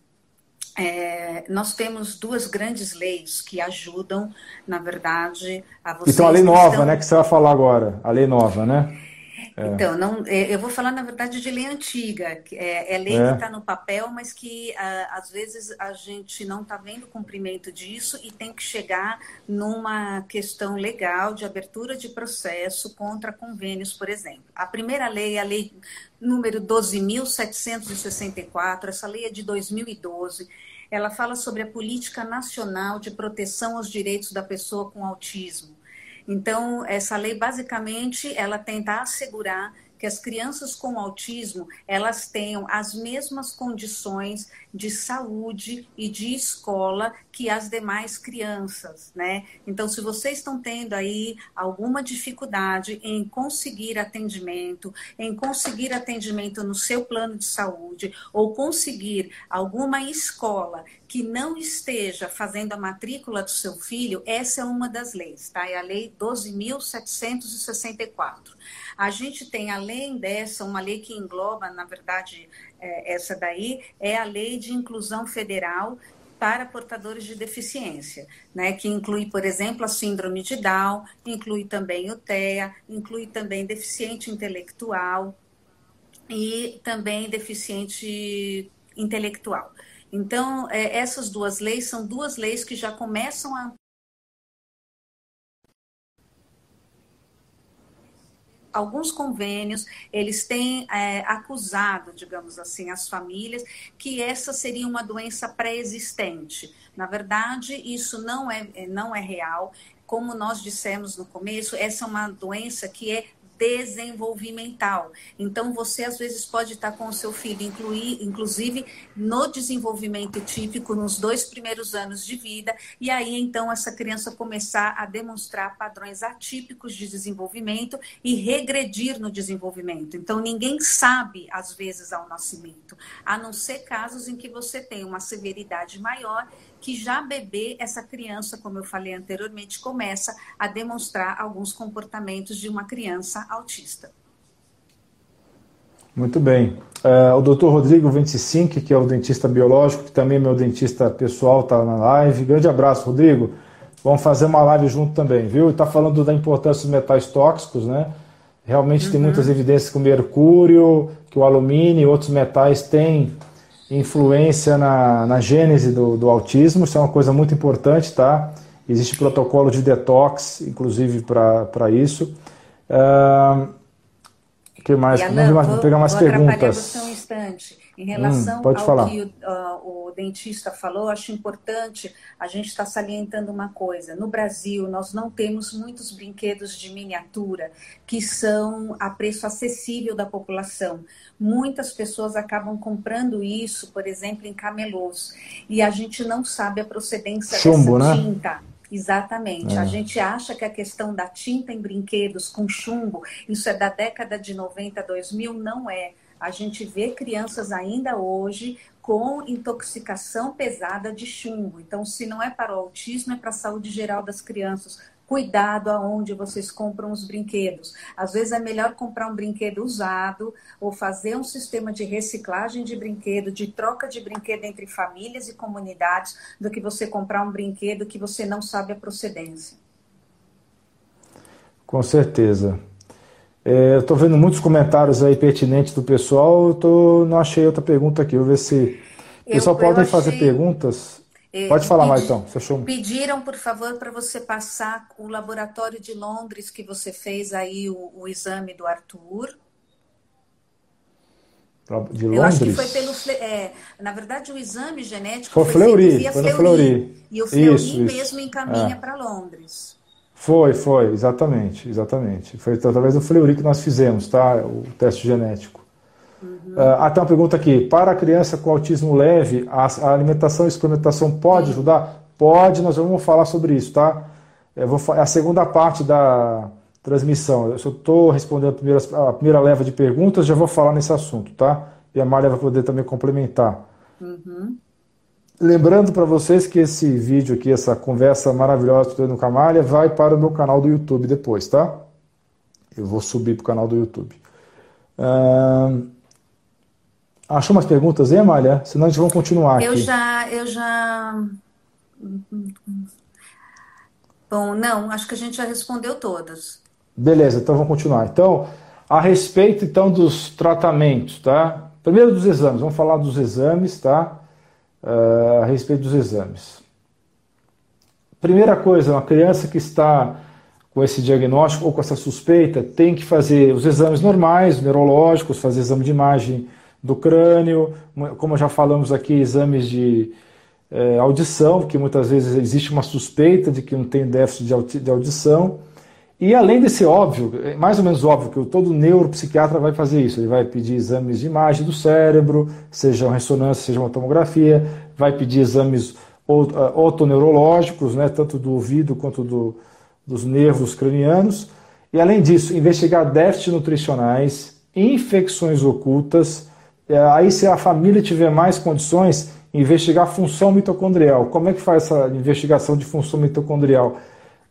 Speaker 2: é, nós temos duas grandes leis que ajudam, na verdade, a vocês.
Speaker 1: Então, a lei nova, estão... né, que você vai falar agora, a lei nova, né?
Speaker 2: É. Então, não, é, eu vou falar, na verdade, de lei antiga. É, é lei é. que está no papel, mas que às vezes a gente não está vendo o cumprimento disso e tem que chegar numa questão legal de abertura de processo contra convênios, por exemplo. A primeira lei é a lei número 12.764, essa lei é de 2012 ela fala sobre a política nacional de proteção aos direitos da pessoa com autismo. Então, essa lei basicamente ela tenta assegurar que as crianças com autismo elas tenham as mesmas condições de saúde e de escola que as demais crianças, né? Então, se vocês estão tendo aí alguma dificuldade em conseguir atendimento, em conseguir atendimento no seu plano de saúde ou conseguir alguma escola que não esteja fazendo a matrícula do seu filho, essa é uma das leis, tá? É a lei 12.764. A gente tem, além dessa, uma lei que engloba, na verdade, é, essa daí, é a Lei de Inclusão Federal para portadores de deficiência, né, que inclui, por exemplo, a síndrome de Down, inclui também o TEA, inclui também deficiente intelectual e também deficiente intelectual. Então, é, essas duas leis são duas leis que já começam a alguns convênios, eles têm é, acusado, digamos assim, as famílias que essa seria uma doença pré-existente. Na verdade, isso não é, não é real. Como nós dissemos no começo, essa é uma doença que é desenvolvimental. Então, você às vezes pode estar com o seu filho, incluir, inclusive no desenvolvimento típico, nos dois primeiros anos de vida, e aí então essa criança começar a demonstrar padrões atípicos de desenvolvimento e regredir no desenvolvimento. Então, ninguém sabe, às vezes, ao nascimento, a não ser casos em que você tem uma severidade maior que já bebê, essa criança, como eu falei anteriormente, começa a demonstrar alguns comportamentos de uma criança autista.
Speaker 1: Muito bem. Uh, o doutor Rodrigo 25, que é o dentista biológico, que também é meu dentista pessoal, está na live. Grande abraço, Rodrigo. Vamos fazer uma live junto também, viu? Está falando da importância dos metais tóxicos, né? Realmente uhum. tem muitas evidências que o mercúrio, que o alumínio e outros metais têm influência na, na gênese do, do autismo. Isso é uma coisa muito importante, tá? Existe protocolo de detox, inclusive, para isso. Uh, que mais?
Speaker 2: Alan, Vamos vou, pegar mais vou perguntas. Você um instante. Em relação hum, ao falar. que o, uh, o, dentista falou, acho importante a gente estar tá salientando uma coisa. No Brasil, nós não temos muitos brinquedos de miniatura que são a preço acessível da população. Muitas pessoas acabam comprando isso, por exemplo, em camelôs. E a gente não sabe a procedência
Speaker 1: Chumbo,
Speaker 2: dessa
Speaker 1: né?
Speaker 2: tinta. Exatamente. É. A gente acha que a questão da tinta em brinquedos com chumbo, isso é da década de 90, 2000, não é. A gente vê crianças ainda hoje com intoxicação pesada de chumbo. Então, se não é para o autismo, é para a saúde geral das crianças cuidado aonde vocês compram os brinquedos. Às vezes é melhor comprar um brinquedo usado ou fazer um sistema de reciclagem de brinquedo, de troca de brinquedo entre famílias e comunidades, do que você comprar um brinquedo que você não sabe a procedência.
Speaker 1: Com certeza. É, eu estou vendo muitos comentários aí pertinentes do pessoal. Eu tô, não achei outra pergunta aqui. Vou ver se. O pessoal pode achei... fazer perguntas. É, Pode falar, mais então. Achou...
Speaker 2: Pediram, por favor, para você passar o laboratório de Londres que você fez aí o, o exame do Arthur.
Speaker 1: De Londres?
Speaker 2: Eu acho que foi pelo. É, na verdade, o exame genético
Speaker 1: foi, foi Fleury, foi Fleury. Fleury.
Speaker 2: E o Fleury isso, mesmo isso. encaminha é. para Londres.
Speaker 1: Foi, foi, exatamente, exatamente. Foi através do Fleury que nós fizemos, tá? O teste genético. Uhum. Uh, tem uma pergunta aqui. Para a criança com autismo leve, a, a alimentação e suplementação pode Sim. ajudar? Pode, nós vamos falar sobre isso, tá? Eu vou, é a segunda parte da transmissão. Eu estou respondendo a primeira, a primeira leva de perguntas, já vou falar nesse assunto, tá? E a Maria vai poder também complementar. Uhum. Lembrando para vocês que esse vídeo aqui, essa conversa maravilhosa que estou tendo com a Maria, vai para o meu canal do YouTube depois, tá? Eu vou subir para o canal do YouTube. Uh, Achou umas perguntas aí, Amália? Senão a gente vai continuar
Speaker 2: eu
Speaker 1: aqui.
Speaker 2: Já, eu já. Bom, não, acho que a gente já respondeu todas.
Speaker 1: Beleza, então vamos continuar. Então, a respeito então dos tratamentos, tá? Primeiro dos exames, vamos falar dos exames, tá? Uh, a respeito dos exames. Primeira coisa, uma criança que está com esse diagnóstico ou com essa suspeita tem que fazer os exames normais, neurológicos, fazer exame de imagem do crânio, como já falamos aqui, exames de é, audição, que muitas vezes existe uma suspeita de que não tem déficit de audição. E além desse óbvio, é mais ou menos óbvio que todo neuropsiquiatra vai fazer isso, ele vai pedir exames de imagem do cérebro, seja uma ressonância, seja uma tomografia, vai pedir exames otoneurológicos, né, tanto do ouvido quanto do, dos nervos cranianos. E além disso, investigar déficits nutricionais, infecções ocultas, é, aí, se a família tiver mais condições, investigar função mitocondrial. Como é que faz essa investigação de função mitocondrial?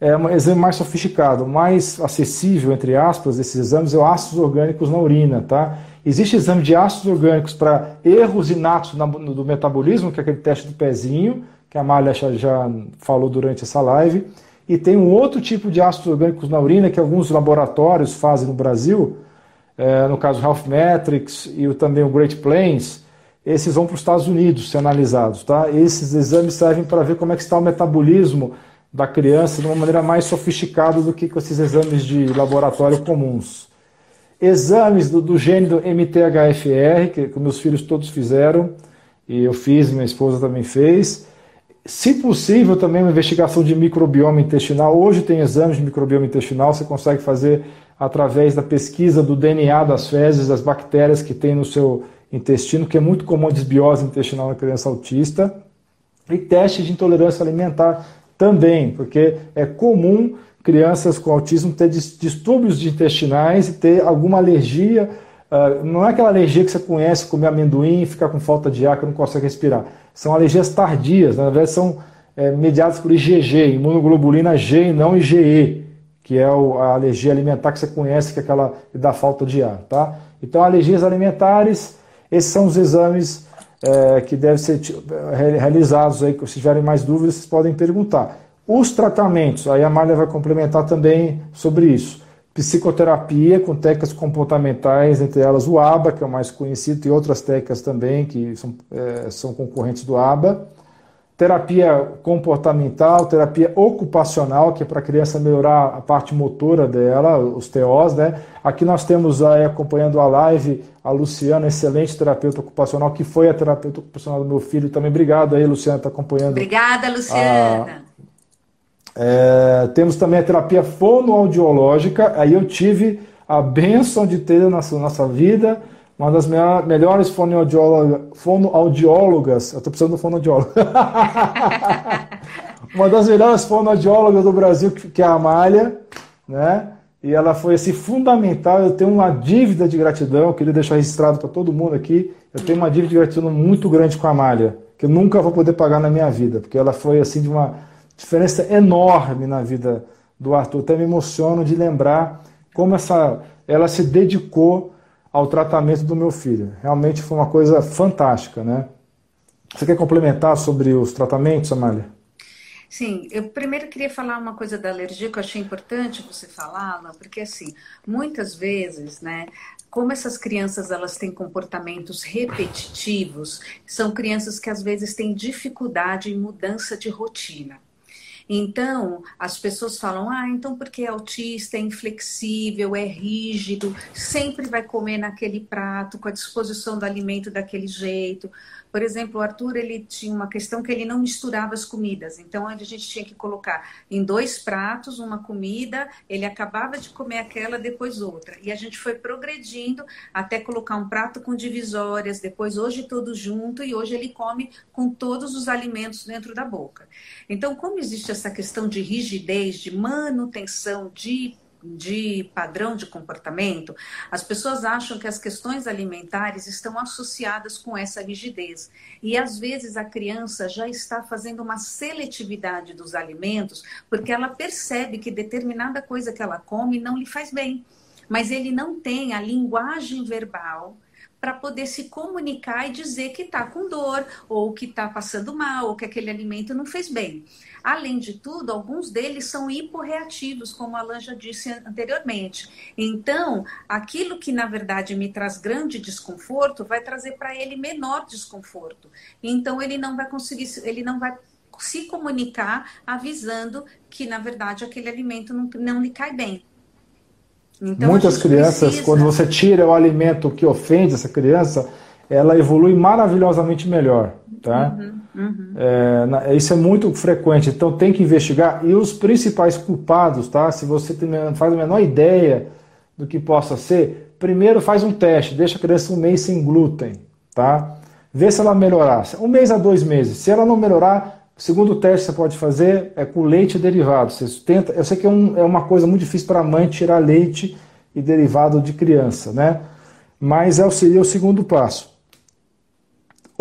Speaker 1: É um exame mais sofisticado, mais acessível, entre aspas, esses exames, é o ácidos orgânicos na urina, tá? Existe exame de ácidos orgânicos para erros inatos do metabolismo, que é aquele teste do pezinho, que a Malha já falou durante essa live. E tem um outro tipo de ácidos orgânicos na urina que alguns laboratórios fazem no Brasil, é, no caso Health Metrics e o, também o Great Plains, esses vão para os Estados Unidos ser analisados. Tá? Esses exames servem para ver como é que está o metabolismo da criança de uma maneira mais sofisticada do que com esses exames de laboratório comuns. Exames do, do gene do MTHFR, que, que meus filhos todos fizeram, e eu fiz, minha esposa também fez. Se possível, também uma investigação de microbioma intestinal. Hoje tem exames de microbioma intestinal, você consegue fazer através da pesquisa do DNA das fezes, das bactérias que tem no seu intestino, que é muito comum a desbiose intestinal na criança autista, e teste de intolerância alimentar também, porque é comum crianças com autismo ter distúrbios intestinais e ter alguma alergia. Uh, não é aquela alergia que você conhece, comer amendoim ficar com falta de ar que não consegue respirar. São alergias tardias, na verdade são é, mediadas por IgG, imunoglobulina G e não IgE que é a alergia alimentar que você conhece, que é aquela da falta de ar, tá? Então, alergias alimentares, esses são os exames é, que devem ser realizados aí, se tiverem mais dúvidas, vocês podem perguntar. Os tratamentos, aí a Malha vai complementar também sobre isso. psicoterapia com técnicas comportamentais, entre elas o ABA, que é o mais conhecido, e outras técnicas também que são, é, são concorrentes do ABA. Terapia comportamental, terapia ocupacional, que é para a criança melhorar a parte motora dela, os TOs, né? Aqui nós temos aí acompanhando a live a Luciana, excelente terapeuta ocupacional, que foi a terapeuta ocupacional do meu filho também. Obrigado aí, Luciana, está acompanhando.
Speaker 2: Obrigada, Luciana.
Speaker 1: A é, temos também a terapia fonoaudiológica. Aí eu tive a benção de ter na nossa, nossa vida uma das melhores fonoaudiólogas. eu estou precisando de fonoaudiólogo. <laughs> uma das melhores fonoaudiólogas do Brasil, que é a Amália, né? E ela foi assim, fundamental. Eu tenho uma dívida de gratidão, eu queria deixar registrado para todo mundo aqui. Eu tenho uma dívida de gratidão muito grande com a Amália, que eu nunca vou poder pagar na minha vida, porque ela foi assim de uma diferença enorme na vida do Arthur. Até me emociono de lembrar como essa, ela se dedicou ao tratamento do meu filho. Realmente foi uma coisa fantástica, né? Você quer complementar sobre os tratamentos, Amália?
Speaker 2: Sim, eu primeiro queria falar uma coisa da alergia que eu achei importante você falar, porque assim, muitas vezes, né, como essas crianças elas têm comportamentos repetitivos, são crianças que às vezes têm dificuldade em mudança de rotina. Então, as pessoas falam: ah, então porque é autista, é inflexível, é rígido, sempre vai comer naquele prato, com a disposição do alimento daquele jeito. Por exemplo, o Arthur ele tinha uma questão que ele não misturava as comidas. Então, a gente tinha que colocar em dois pratos uma comida, ele acabava de comer aquela, depois outra. E a gente foi progredindo até colocar um prato com divisórias, depois hoje tudo junto e hoje ele come com todos os alimentos dentro da boca. Então, como existe essa questão de rigidez, de manutenção de de padrão de comportamento, as pessoas acham que as questões alimentares estão associadas com essa rigidez. E às vezes a criança já está fazendo uma seletividade dos alimentos, porque ela percebe que determinada coisa que ela come não lhe faz bem. Mas ele não tem a linguagem verbal para poder se comunicar e dizer que está com dor, ou que está passando mal, ou que aquele alimento não fez bem. Além de tudo, alguns deles são hiporreativos, como a Alan já disse anteriormente. Então, aquilo que na verdade me traz grande desconforto vai trazer para ele menor desconforto. Então, ele não vai conseguir, ele não vai se comunicar avisando que na verdade aquele alimento não, não lhe cai bem.
Speaker 1: Então, Muitas crianças, precisa... quando você tira o alimento que ofende essa criança, ela evolui maravilhosamente melhor. Tá? Uhum, uhum. É, isso é muito frequente, então tem que investigar. E os principais culpados, tá? se você tem, faz a menor ideia do que possa ser, primeiro faz um teste, deixa a criança um mês sem glúten. Tá? Vê se ela melhorar. Um mês a dois meses. Se ela não melhorar, o segundo teste que você pode fazer é com leite derivado. Você tenta, eu sei que é, um, é uma coisa muito difícil para a mãe tirar leite e derivado de criança, né? Mas é, seria o segundo passo.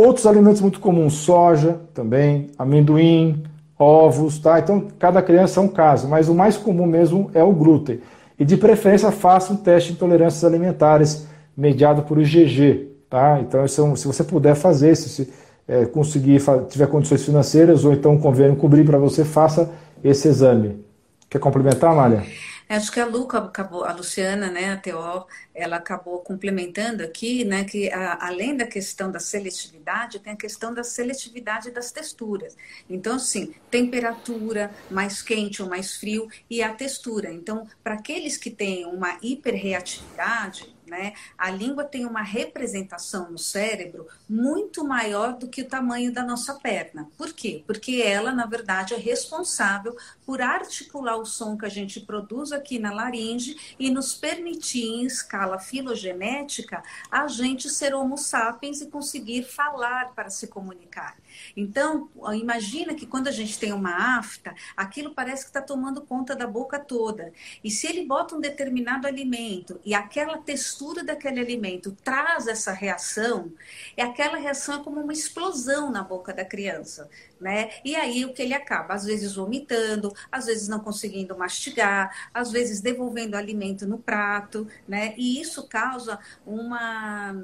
Speaker 1: Outros alimentos muito comuns, soja também, amendoim, ovos, tá? Então, cada criança é um caso, mas o mais comum mesmo é o glúten. E de preferência, faça um teste de intolerâncias alimentares mediado por IgG, tá? Então, é se você puder fazer, se é, conseguir, tiver condições financeiras ou então um convênio cobrir para você, faça esse exame. Quer complementar, Mália?
Speaker 2: Acho que a acabou, a Luciana, né, a TO, ela acabou complementando aqui, né, que a, além da questão da seletividade, tem a questão da seletividade das texturas. Então, sim, temperatura, mais quente ou mais frio e a textura. Então, para aqueles que têm uma hiperreatividade, né? A língua tem uma representação no cérebro muito maior do que o tamanho da nossa perna. Por quê? Porque ela, na verdade, é responsável por articular o som que a gente produz aqui na laringe e nos permitir, em escala filogenética, a gente ser homo sapiens e conseguir falar para se comunicar. Então, imagina que quando a gente tem uma afta, aquilo parece que está tomando conta da boca toda. E se ele bota um determinado alimento e aquela textura daquele alimento traz essa reação, é aquela reação é como uma explosão na boca da criança. Né? E aí o que ele acaba, às vezes vomitando, às vezes não conseguindo mastigar, às vezes devolvendo alimento no prato, né? E isso causa uma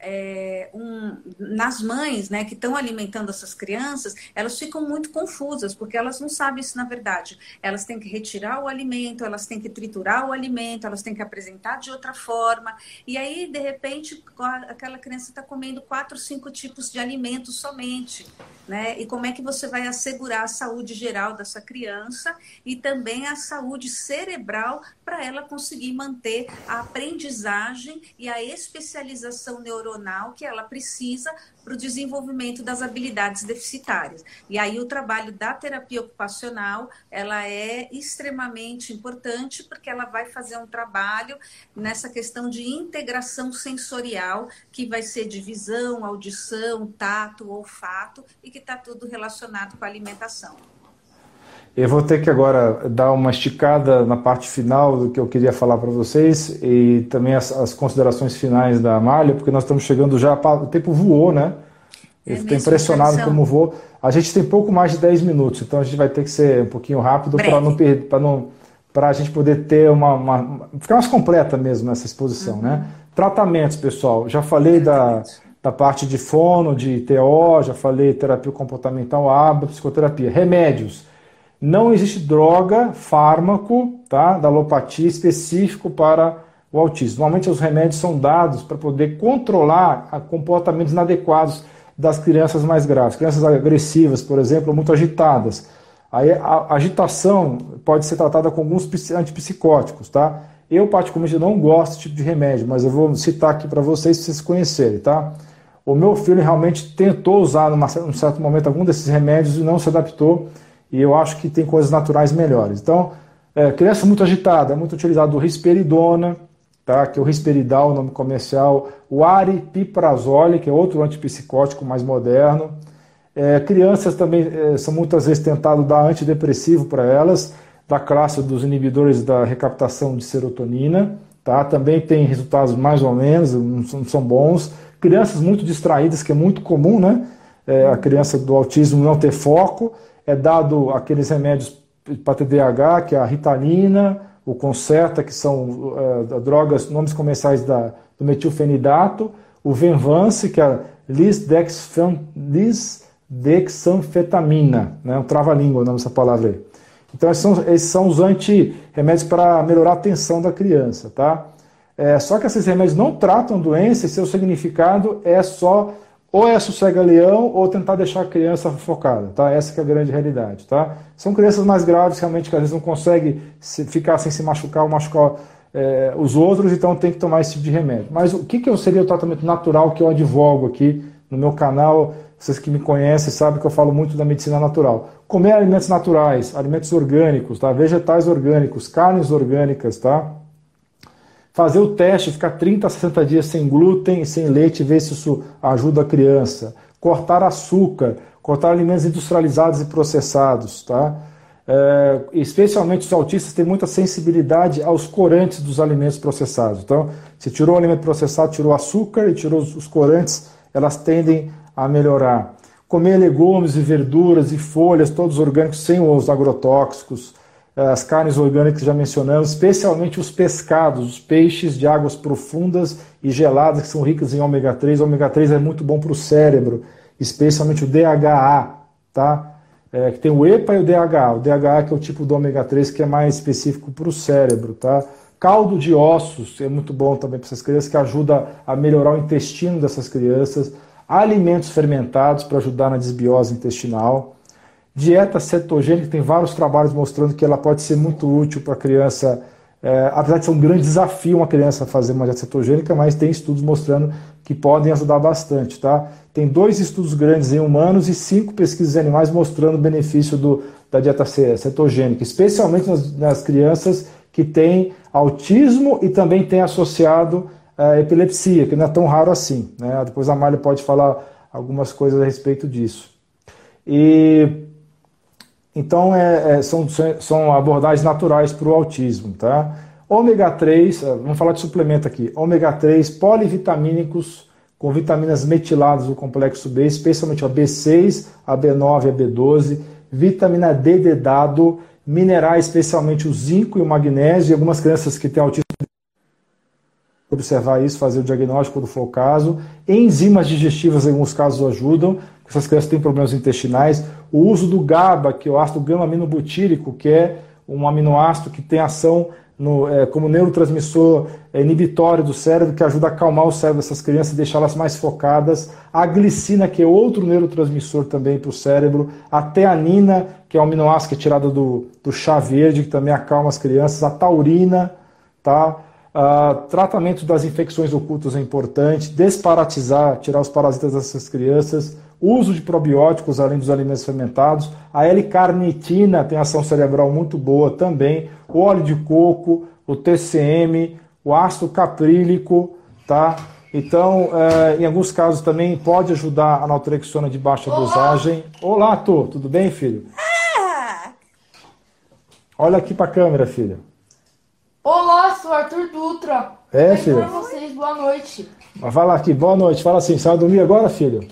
Speaker 2: é, um, nas mães né, que estão alimentando essas crianças, elas ficam muito confusas, porque elas não sabem isso na verdade. Elas têm que retirar o alimento, elas têm que triturar o alimento, elas têm que apresentar de outra forma. E aí, de repente, aquela criança está comendo quatro, cinco tipos de alimentos somente. Né? E como é que você vai assegurar a saúde geral dessa criança e também a saúde cerebral para ela conseguir manter a aprendizagem e a especialização neuronal que ela precisa para o desenvolvimento das habilidades deficitárias. E aí o trabalho da terapia ocupacional, ela é extremamente importante porque ela vai fazer um trabalho nessa questão de integração sensorial, que vai ser de visão, audição, tato, olfato e que está tudo relacionado com a alimentação.
Speaker 1: Eu vou ter que agora dar uma esticada na parte final do que eu queria falar para vocês e também as, as, considerações finais da Amália, porque nós estamos chegando já, o tempo voou, né? Eu é estou impressionado como voou. A gente tem pouco mais de 10 minutos, então a gente vai ter que ser um pouquinho rápido para não perder, para não para a gente poder ter uma, uma, ficar mais completa mesmo nessa exposição, uhum. né? Tratamentos, pessoal. Já falei da, da parte de fono, de TO, já falei terapia comportamental, ABA, psicoterapia. Remédios. Não existe droga, fármaco, tá, da alopatia específico para o autismo. Normalmente os remédios são dados para poder controlar comportamentos inadequados das crianças mais graves. Crianças agressivas, por exemplo, muito agitadas. Aí a agitação pode ser tratada com alguns antipsicóticos, tá? Eu particularmente não gosto desse tipo de remédio, mas eu vou citar aqui para vocês para vocês conhecerem, tá? O meu filho realmente tentou usar num certo momento algum desses remédios e não se adaptou e eu acho que tem coisas naturais melhores. Então, é, criança muito agitada, é muito utilizado o risperidona, tá? que é o risperidal, o nome comercial, o aripiprazole, que é outro antipsicótico mais moderno. É, crianças também é, são muitas vezes tentadas dar antidepressivo para elas, da classe dos inibidores da recaptação de serotonina. Tá? Também tem resultados mais ou menos, não são, não são bons. Crianças muito distraídas, que é muito comum, né? É, a criança do autismo não ter foco é dado aqueles remédios para TDAH, que é a Ritalina, o Concerta, que são é, drogas, nomes comerciais da, do metilfenidato, o Venvance, que é lisdexanfetamina, né, um trava-língua o nome dessa palavra aí. Então esses são, esses são os anti-remédios para melhorar a atenção da criança, tá? É, só que esses remédios não tratam a doença e seu significado é só ou é sossega-leão ou tentar deixar a criança focada, tá? Essa é a grande realidade, tá? São crianças mais graves, realmente, que às vezes não conseguem se, ficar sem se machucar ou machucar é, os outros, então tem que tomar esse tipo de remédio. Mas o que, que seria o tratamento natural que eu advogo aqui no meu canal? Vocês que me conhecem sabem que eu falo muito da medicina natural. Comer alimentos naturais, alimentos orgânicos, tá? Vegetais orgânicos, carnes orgânicas, tá? Fazer o teste, ficar 30 a 60 dias sem glúten sem leite, ver se isso ajuda a criança. Cortar açúcar, cortar alimentos industrializados e processados, tá? É, especialmente os autistas têm muita sensibilidade aos corantes dos alimentos processados. Então, se tirou o alimento processado, tirou açúcar e tirou os corantes, elas tendem a melhorar. Comer legumes e verduras e folhas, todos orgânicos, sem os agrotóxicos as carnes orgânicas já mencionamos, especialmente os pescados, os peixes de águas profundas e geladas que são ricos em ômega 3. O ômega 3 é muito bom para o cérebro, especialmente o DHA, tá? É, que tem o EPA e o DHA. O DHA que é o tipo do ômega 3 que é mais específico para o cérebro, tá? Caldo de ossos é muito bom também para essas crianças, que ajuda a melhorar o intestino dessas crianças. Alimentos fermentados para ajudar na desbiose intestinal. Dieta cetogênica, tem vários trabalhos mostrando que ela pode ser muito útil para a criança, é, apesar de ser um grande desafio uma criança fazer uma dieta cetogênica, mas tem estudos mostrando que podem ajudar bastante. Tá? Tem dois estudos grandes em humanos e cinco pesquisas em animais mostrando o benefício do, da dieta cetogênica, especialmente nas, nas crianças que têm autismo e também têm associado a epilepsia, que não é tão raro assim. Né? Depois a Malha pode falar algumas coisas a respeito disso. E então, é, é, são, são abordagens naturais para o autismo. Tá? Ômega 3, é, vamos falar de suplemento aqui. Ômega 3 polivitamínicos com vitaminas metiladas do complexo B, especialmente a B6, a B9 a B12, vitamina D de dado, minerais, especialmente o zinco e o magnésio, e algumas crianças que têm autismo observar isso, fazer o diagnóstico quando for o caso. Enzimas digestivas, em alguns casos, ajudam. Essas crianças têm problemas intestinais. O uso do GABA, que é o ácido gama-aminobutírico, que é um aminoácido que tem ação no, é, como neurotransmissor é, inibitório do cérebro, que ajuda a acalmar o cérebro dessas crianças e deixá-las mais focadas. A glicina, que é outro neurotransmissor também para o cérebro. A teanina, que é um aminoácido que é tirado do, do chá verde, que também acalma as crianças. A taurina, tá? Uh, tratamento das infecções ocultas é importante, desparatizar, tirar os parasitas dessas crianças, uso de probióticos além dos alimentos fermentados, a L-carnitina tem ação cerebral muito boa também, o óleo de coco, o TCM, o ácido caprílico, tá? Então, é, em alguns casos também pode ajudar a naltrexona de baixa Olá. dosagem. Olá, Tô, tudo bem, filho? Ah! Olha aqui para a câmera, filha.
Speaker 3: Olá, sou Arthur Dutra.
Speaker 1: É, filho.
Speaker 3: para vocês, boa noite.
Speaker 1: Vai lá aqui, boa noite. Fala assim, você vai dormir agora, filho?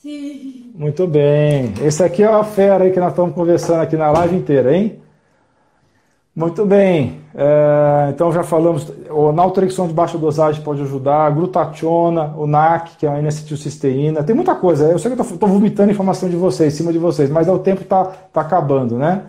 Speaker 3: Sim.
Speaker 1: Muito bem. Esse aqui é a fera aí que nós estamos conversando aqui na live inteira, hein? Muito bem. É, então já falamos, o naltrexona de baixa dosagem pode ajudar, a glutationa, o NAC, que é a N-acetilcisteína, tem muita coisa. Eu sei que eu estou vomitando informação de vocês, em cima de vocês, mas é o tempo está tá acabando, né?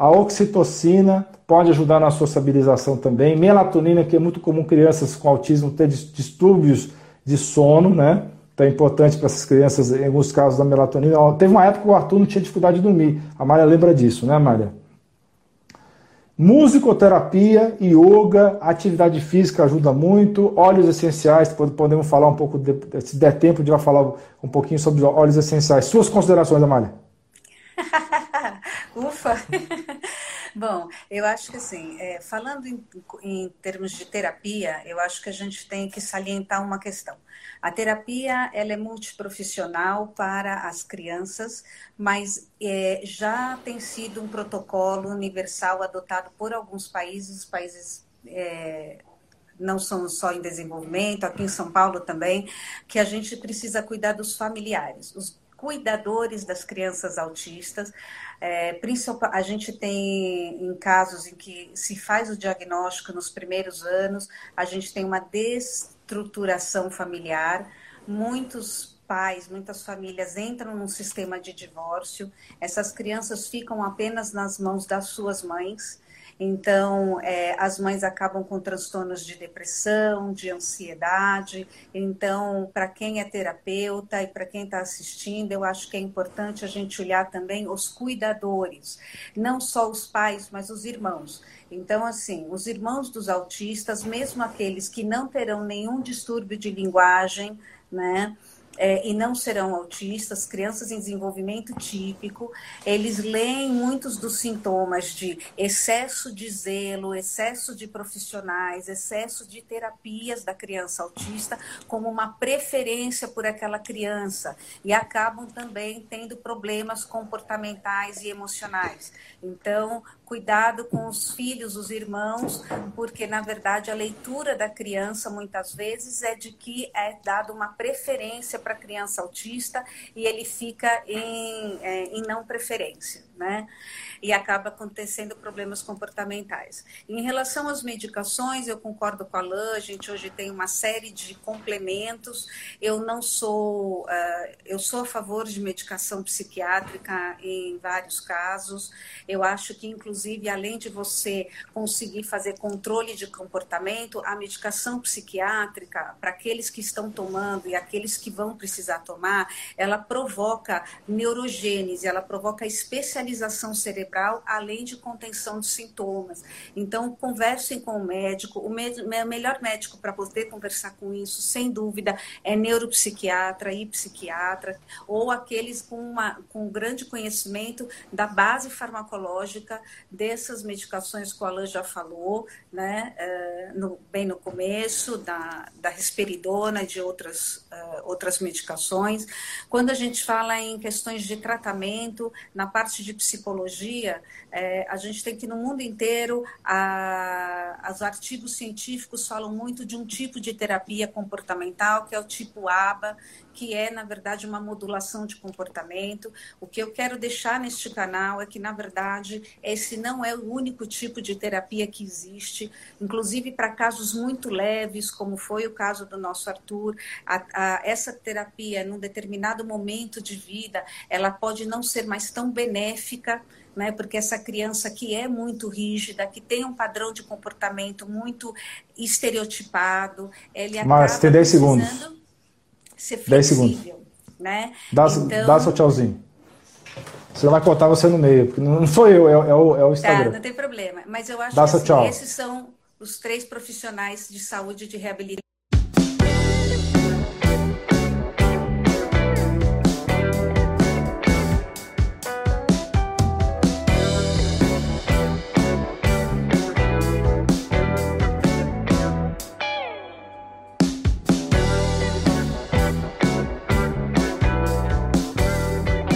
Speaker 1: A oxitocina pode ajudar na sociabilização também. Melatonina, que é muito comum crianças com autismo ter distúrbios de sono, né? Então é importante para essas crianças, em alguns casos, da melatonina. Teve uma época que o Arthur não tinha dificuldade de dormir. A Mária lembra disso, né, Mária? Musicoterapia, yoga, atividade física ajuda muito, óleos essenciais, podemos falar um pouco, de, se der tempo, a gente vai falar um pouquinho sobre óleos essenciais. Suas considerações, Amália?
Speaker 2: Ufa! <laughs> Bom, eu acho que assim, é, falando em, em, termos de terapia, eu acho que a gente tem que salientar uma questão. A terapia ela é multiprofissional para as crianças, mas é, já tem sido um protocolo universal adotado por alguns países, países é, não são só em desenvolvimento, aqui em São Paulo também, que a gente precisa cuidar dos familiares. Os cuidadores das crianças autistas. É, a gente tem em casos em que se faz o diagnóstico nos primeiros anos, a gente tem uma destruturação familiar. Muitos pais, muitas famílias entram num sistema de divórcio. Essas crianças ficam apenas nas mãos das suas mães. Então, é, as mães acabam com transtornos de depressão, de ansiedade. Então, para quem é terapeuta e para quem está assistindo, eu acho que é importante a gente olhar também os cuidadores, não só os pais, mas os irmãos. Então, assim, os irmãos dos autistas, mesmo aqueles que não terão nenhum distúrbio de linguagem, né? É, e não serão autistas, crianças em desenvolvimento típico, eles leem muitos dos sintomas de excesso de zelo, excesso de profissionais, excesso de terapias da criança autista como uma preferência por aquela criança e acabam também tendo problemas comportamentais e emocionais. Então, cuidado com os filhos, os irmãos, porque na verdade a leitura da criança muitas vezes é de que é dado uma preferência para a criança autista e ele fica em, é, em não preferência, né? E acaba acontecendo problemas comportamentais. Em relação às medicações, eu concordo com a Lã, a gente hoje tem uma série de complementos. Eu não sou, uh, eu sou a favor de medicação psiquiátrica em vários casos. Eu acho que, inclusive, além de você conseguir fazer controle de comportamento, a medicação psiquiátrica, para aqueles que estão tomando e aqueles que vão precisar tomar, ela provoca neurogênese, ela provoca especialização cerebral além de contenção de sintomas. Então, conversem com o médico. O melhor médico para poder conversar com isso, sem dúvida, é neuropsiquiatra e psiquiatra, ou aqueles com, uma, com grande conhecimento da base farmacológica dessas medicações que o Alan já falou, né, uh, no, bem no começo, da, da risperidona de outras, uh, outras medicações. Quando a gente fala em questões de tratamento, na parte de psicologia, dia, é, a gente tem que no mundo inteiro, a, os artigos científicos falam muito de um tipo de terapia comportamental, que é o tipo ABA, que é, na verdade, uma modulação de comportamento. O que eu quero deixar neste canal é que, na verdade, esse não é o único tipo de terapia que existe, inclusive para casos muito leves, como foi o caso do nosso Arthur. A, a, essa terapia, num determinado momento de vida, ela pode não ser mais tão benéfica. Né, porque essa criança que é muito rígida, que tem um padrão de comportamento muito estereotipado, ele
Speaker 1: Mas, tem 10 segundos
Speaker 2: ser flexível. 10 segundos. Né?
Speaker 1: Dá, então... dá seu tchauzinho. Você vai cortar você no meio, porque não foi eu, é, é, o, é o tá, Instagram.
Speaker 2: Tá, não tem problema. Mas eu acho dá que assim, esses são os três profissionais de saúde de reabilitação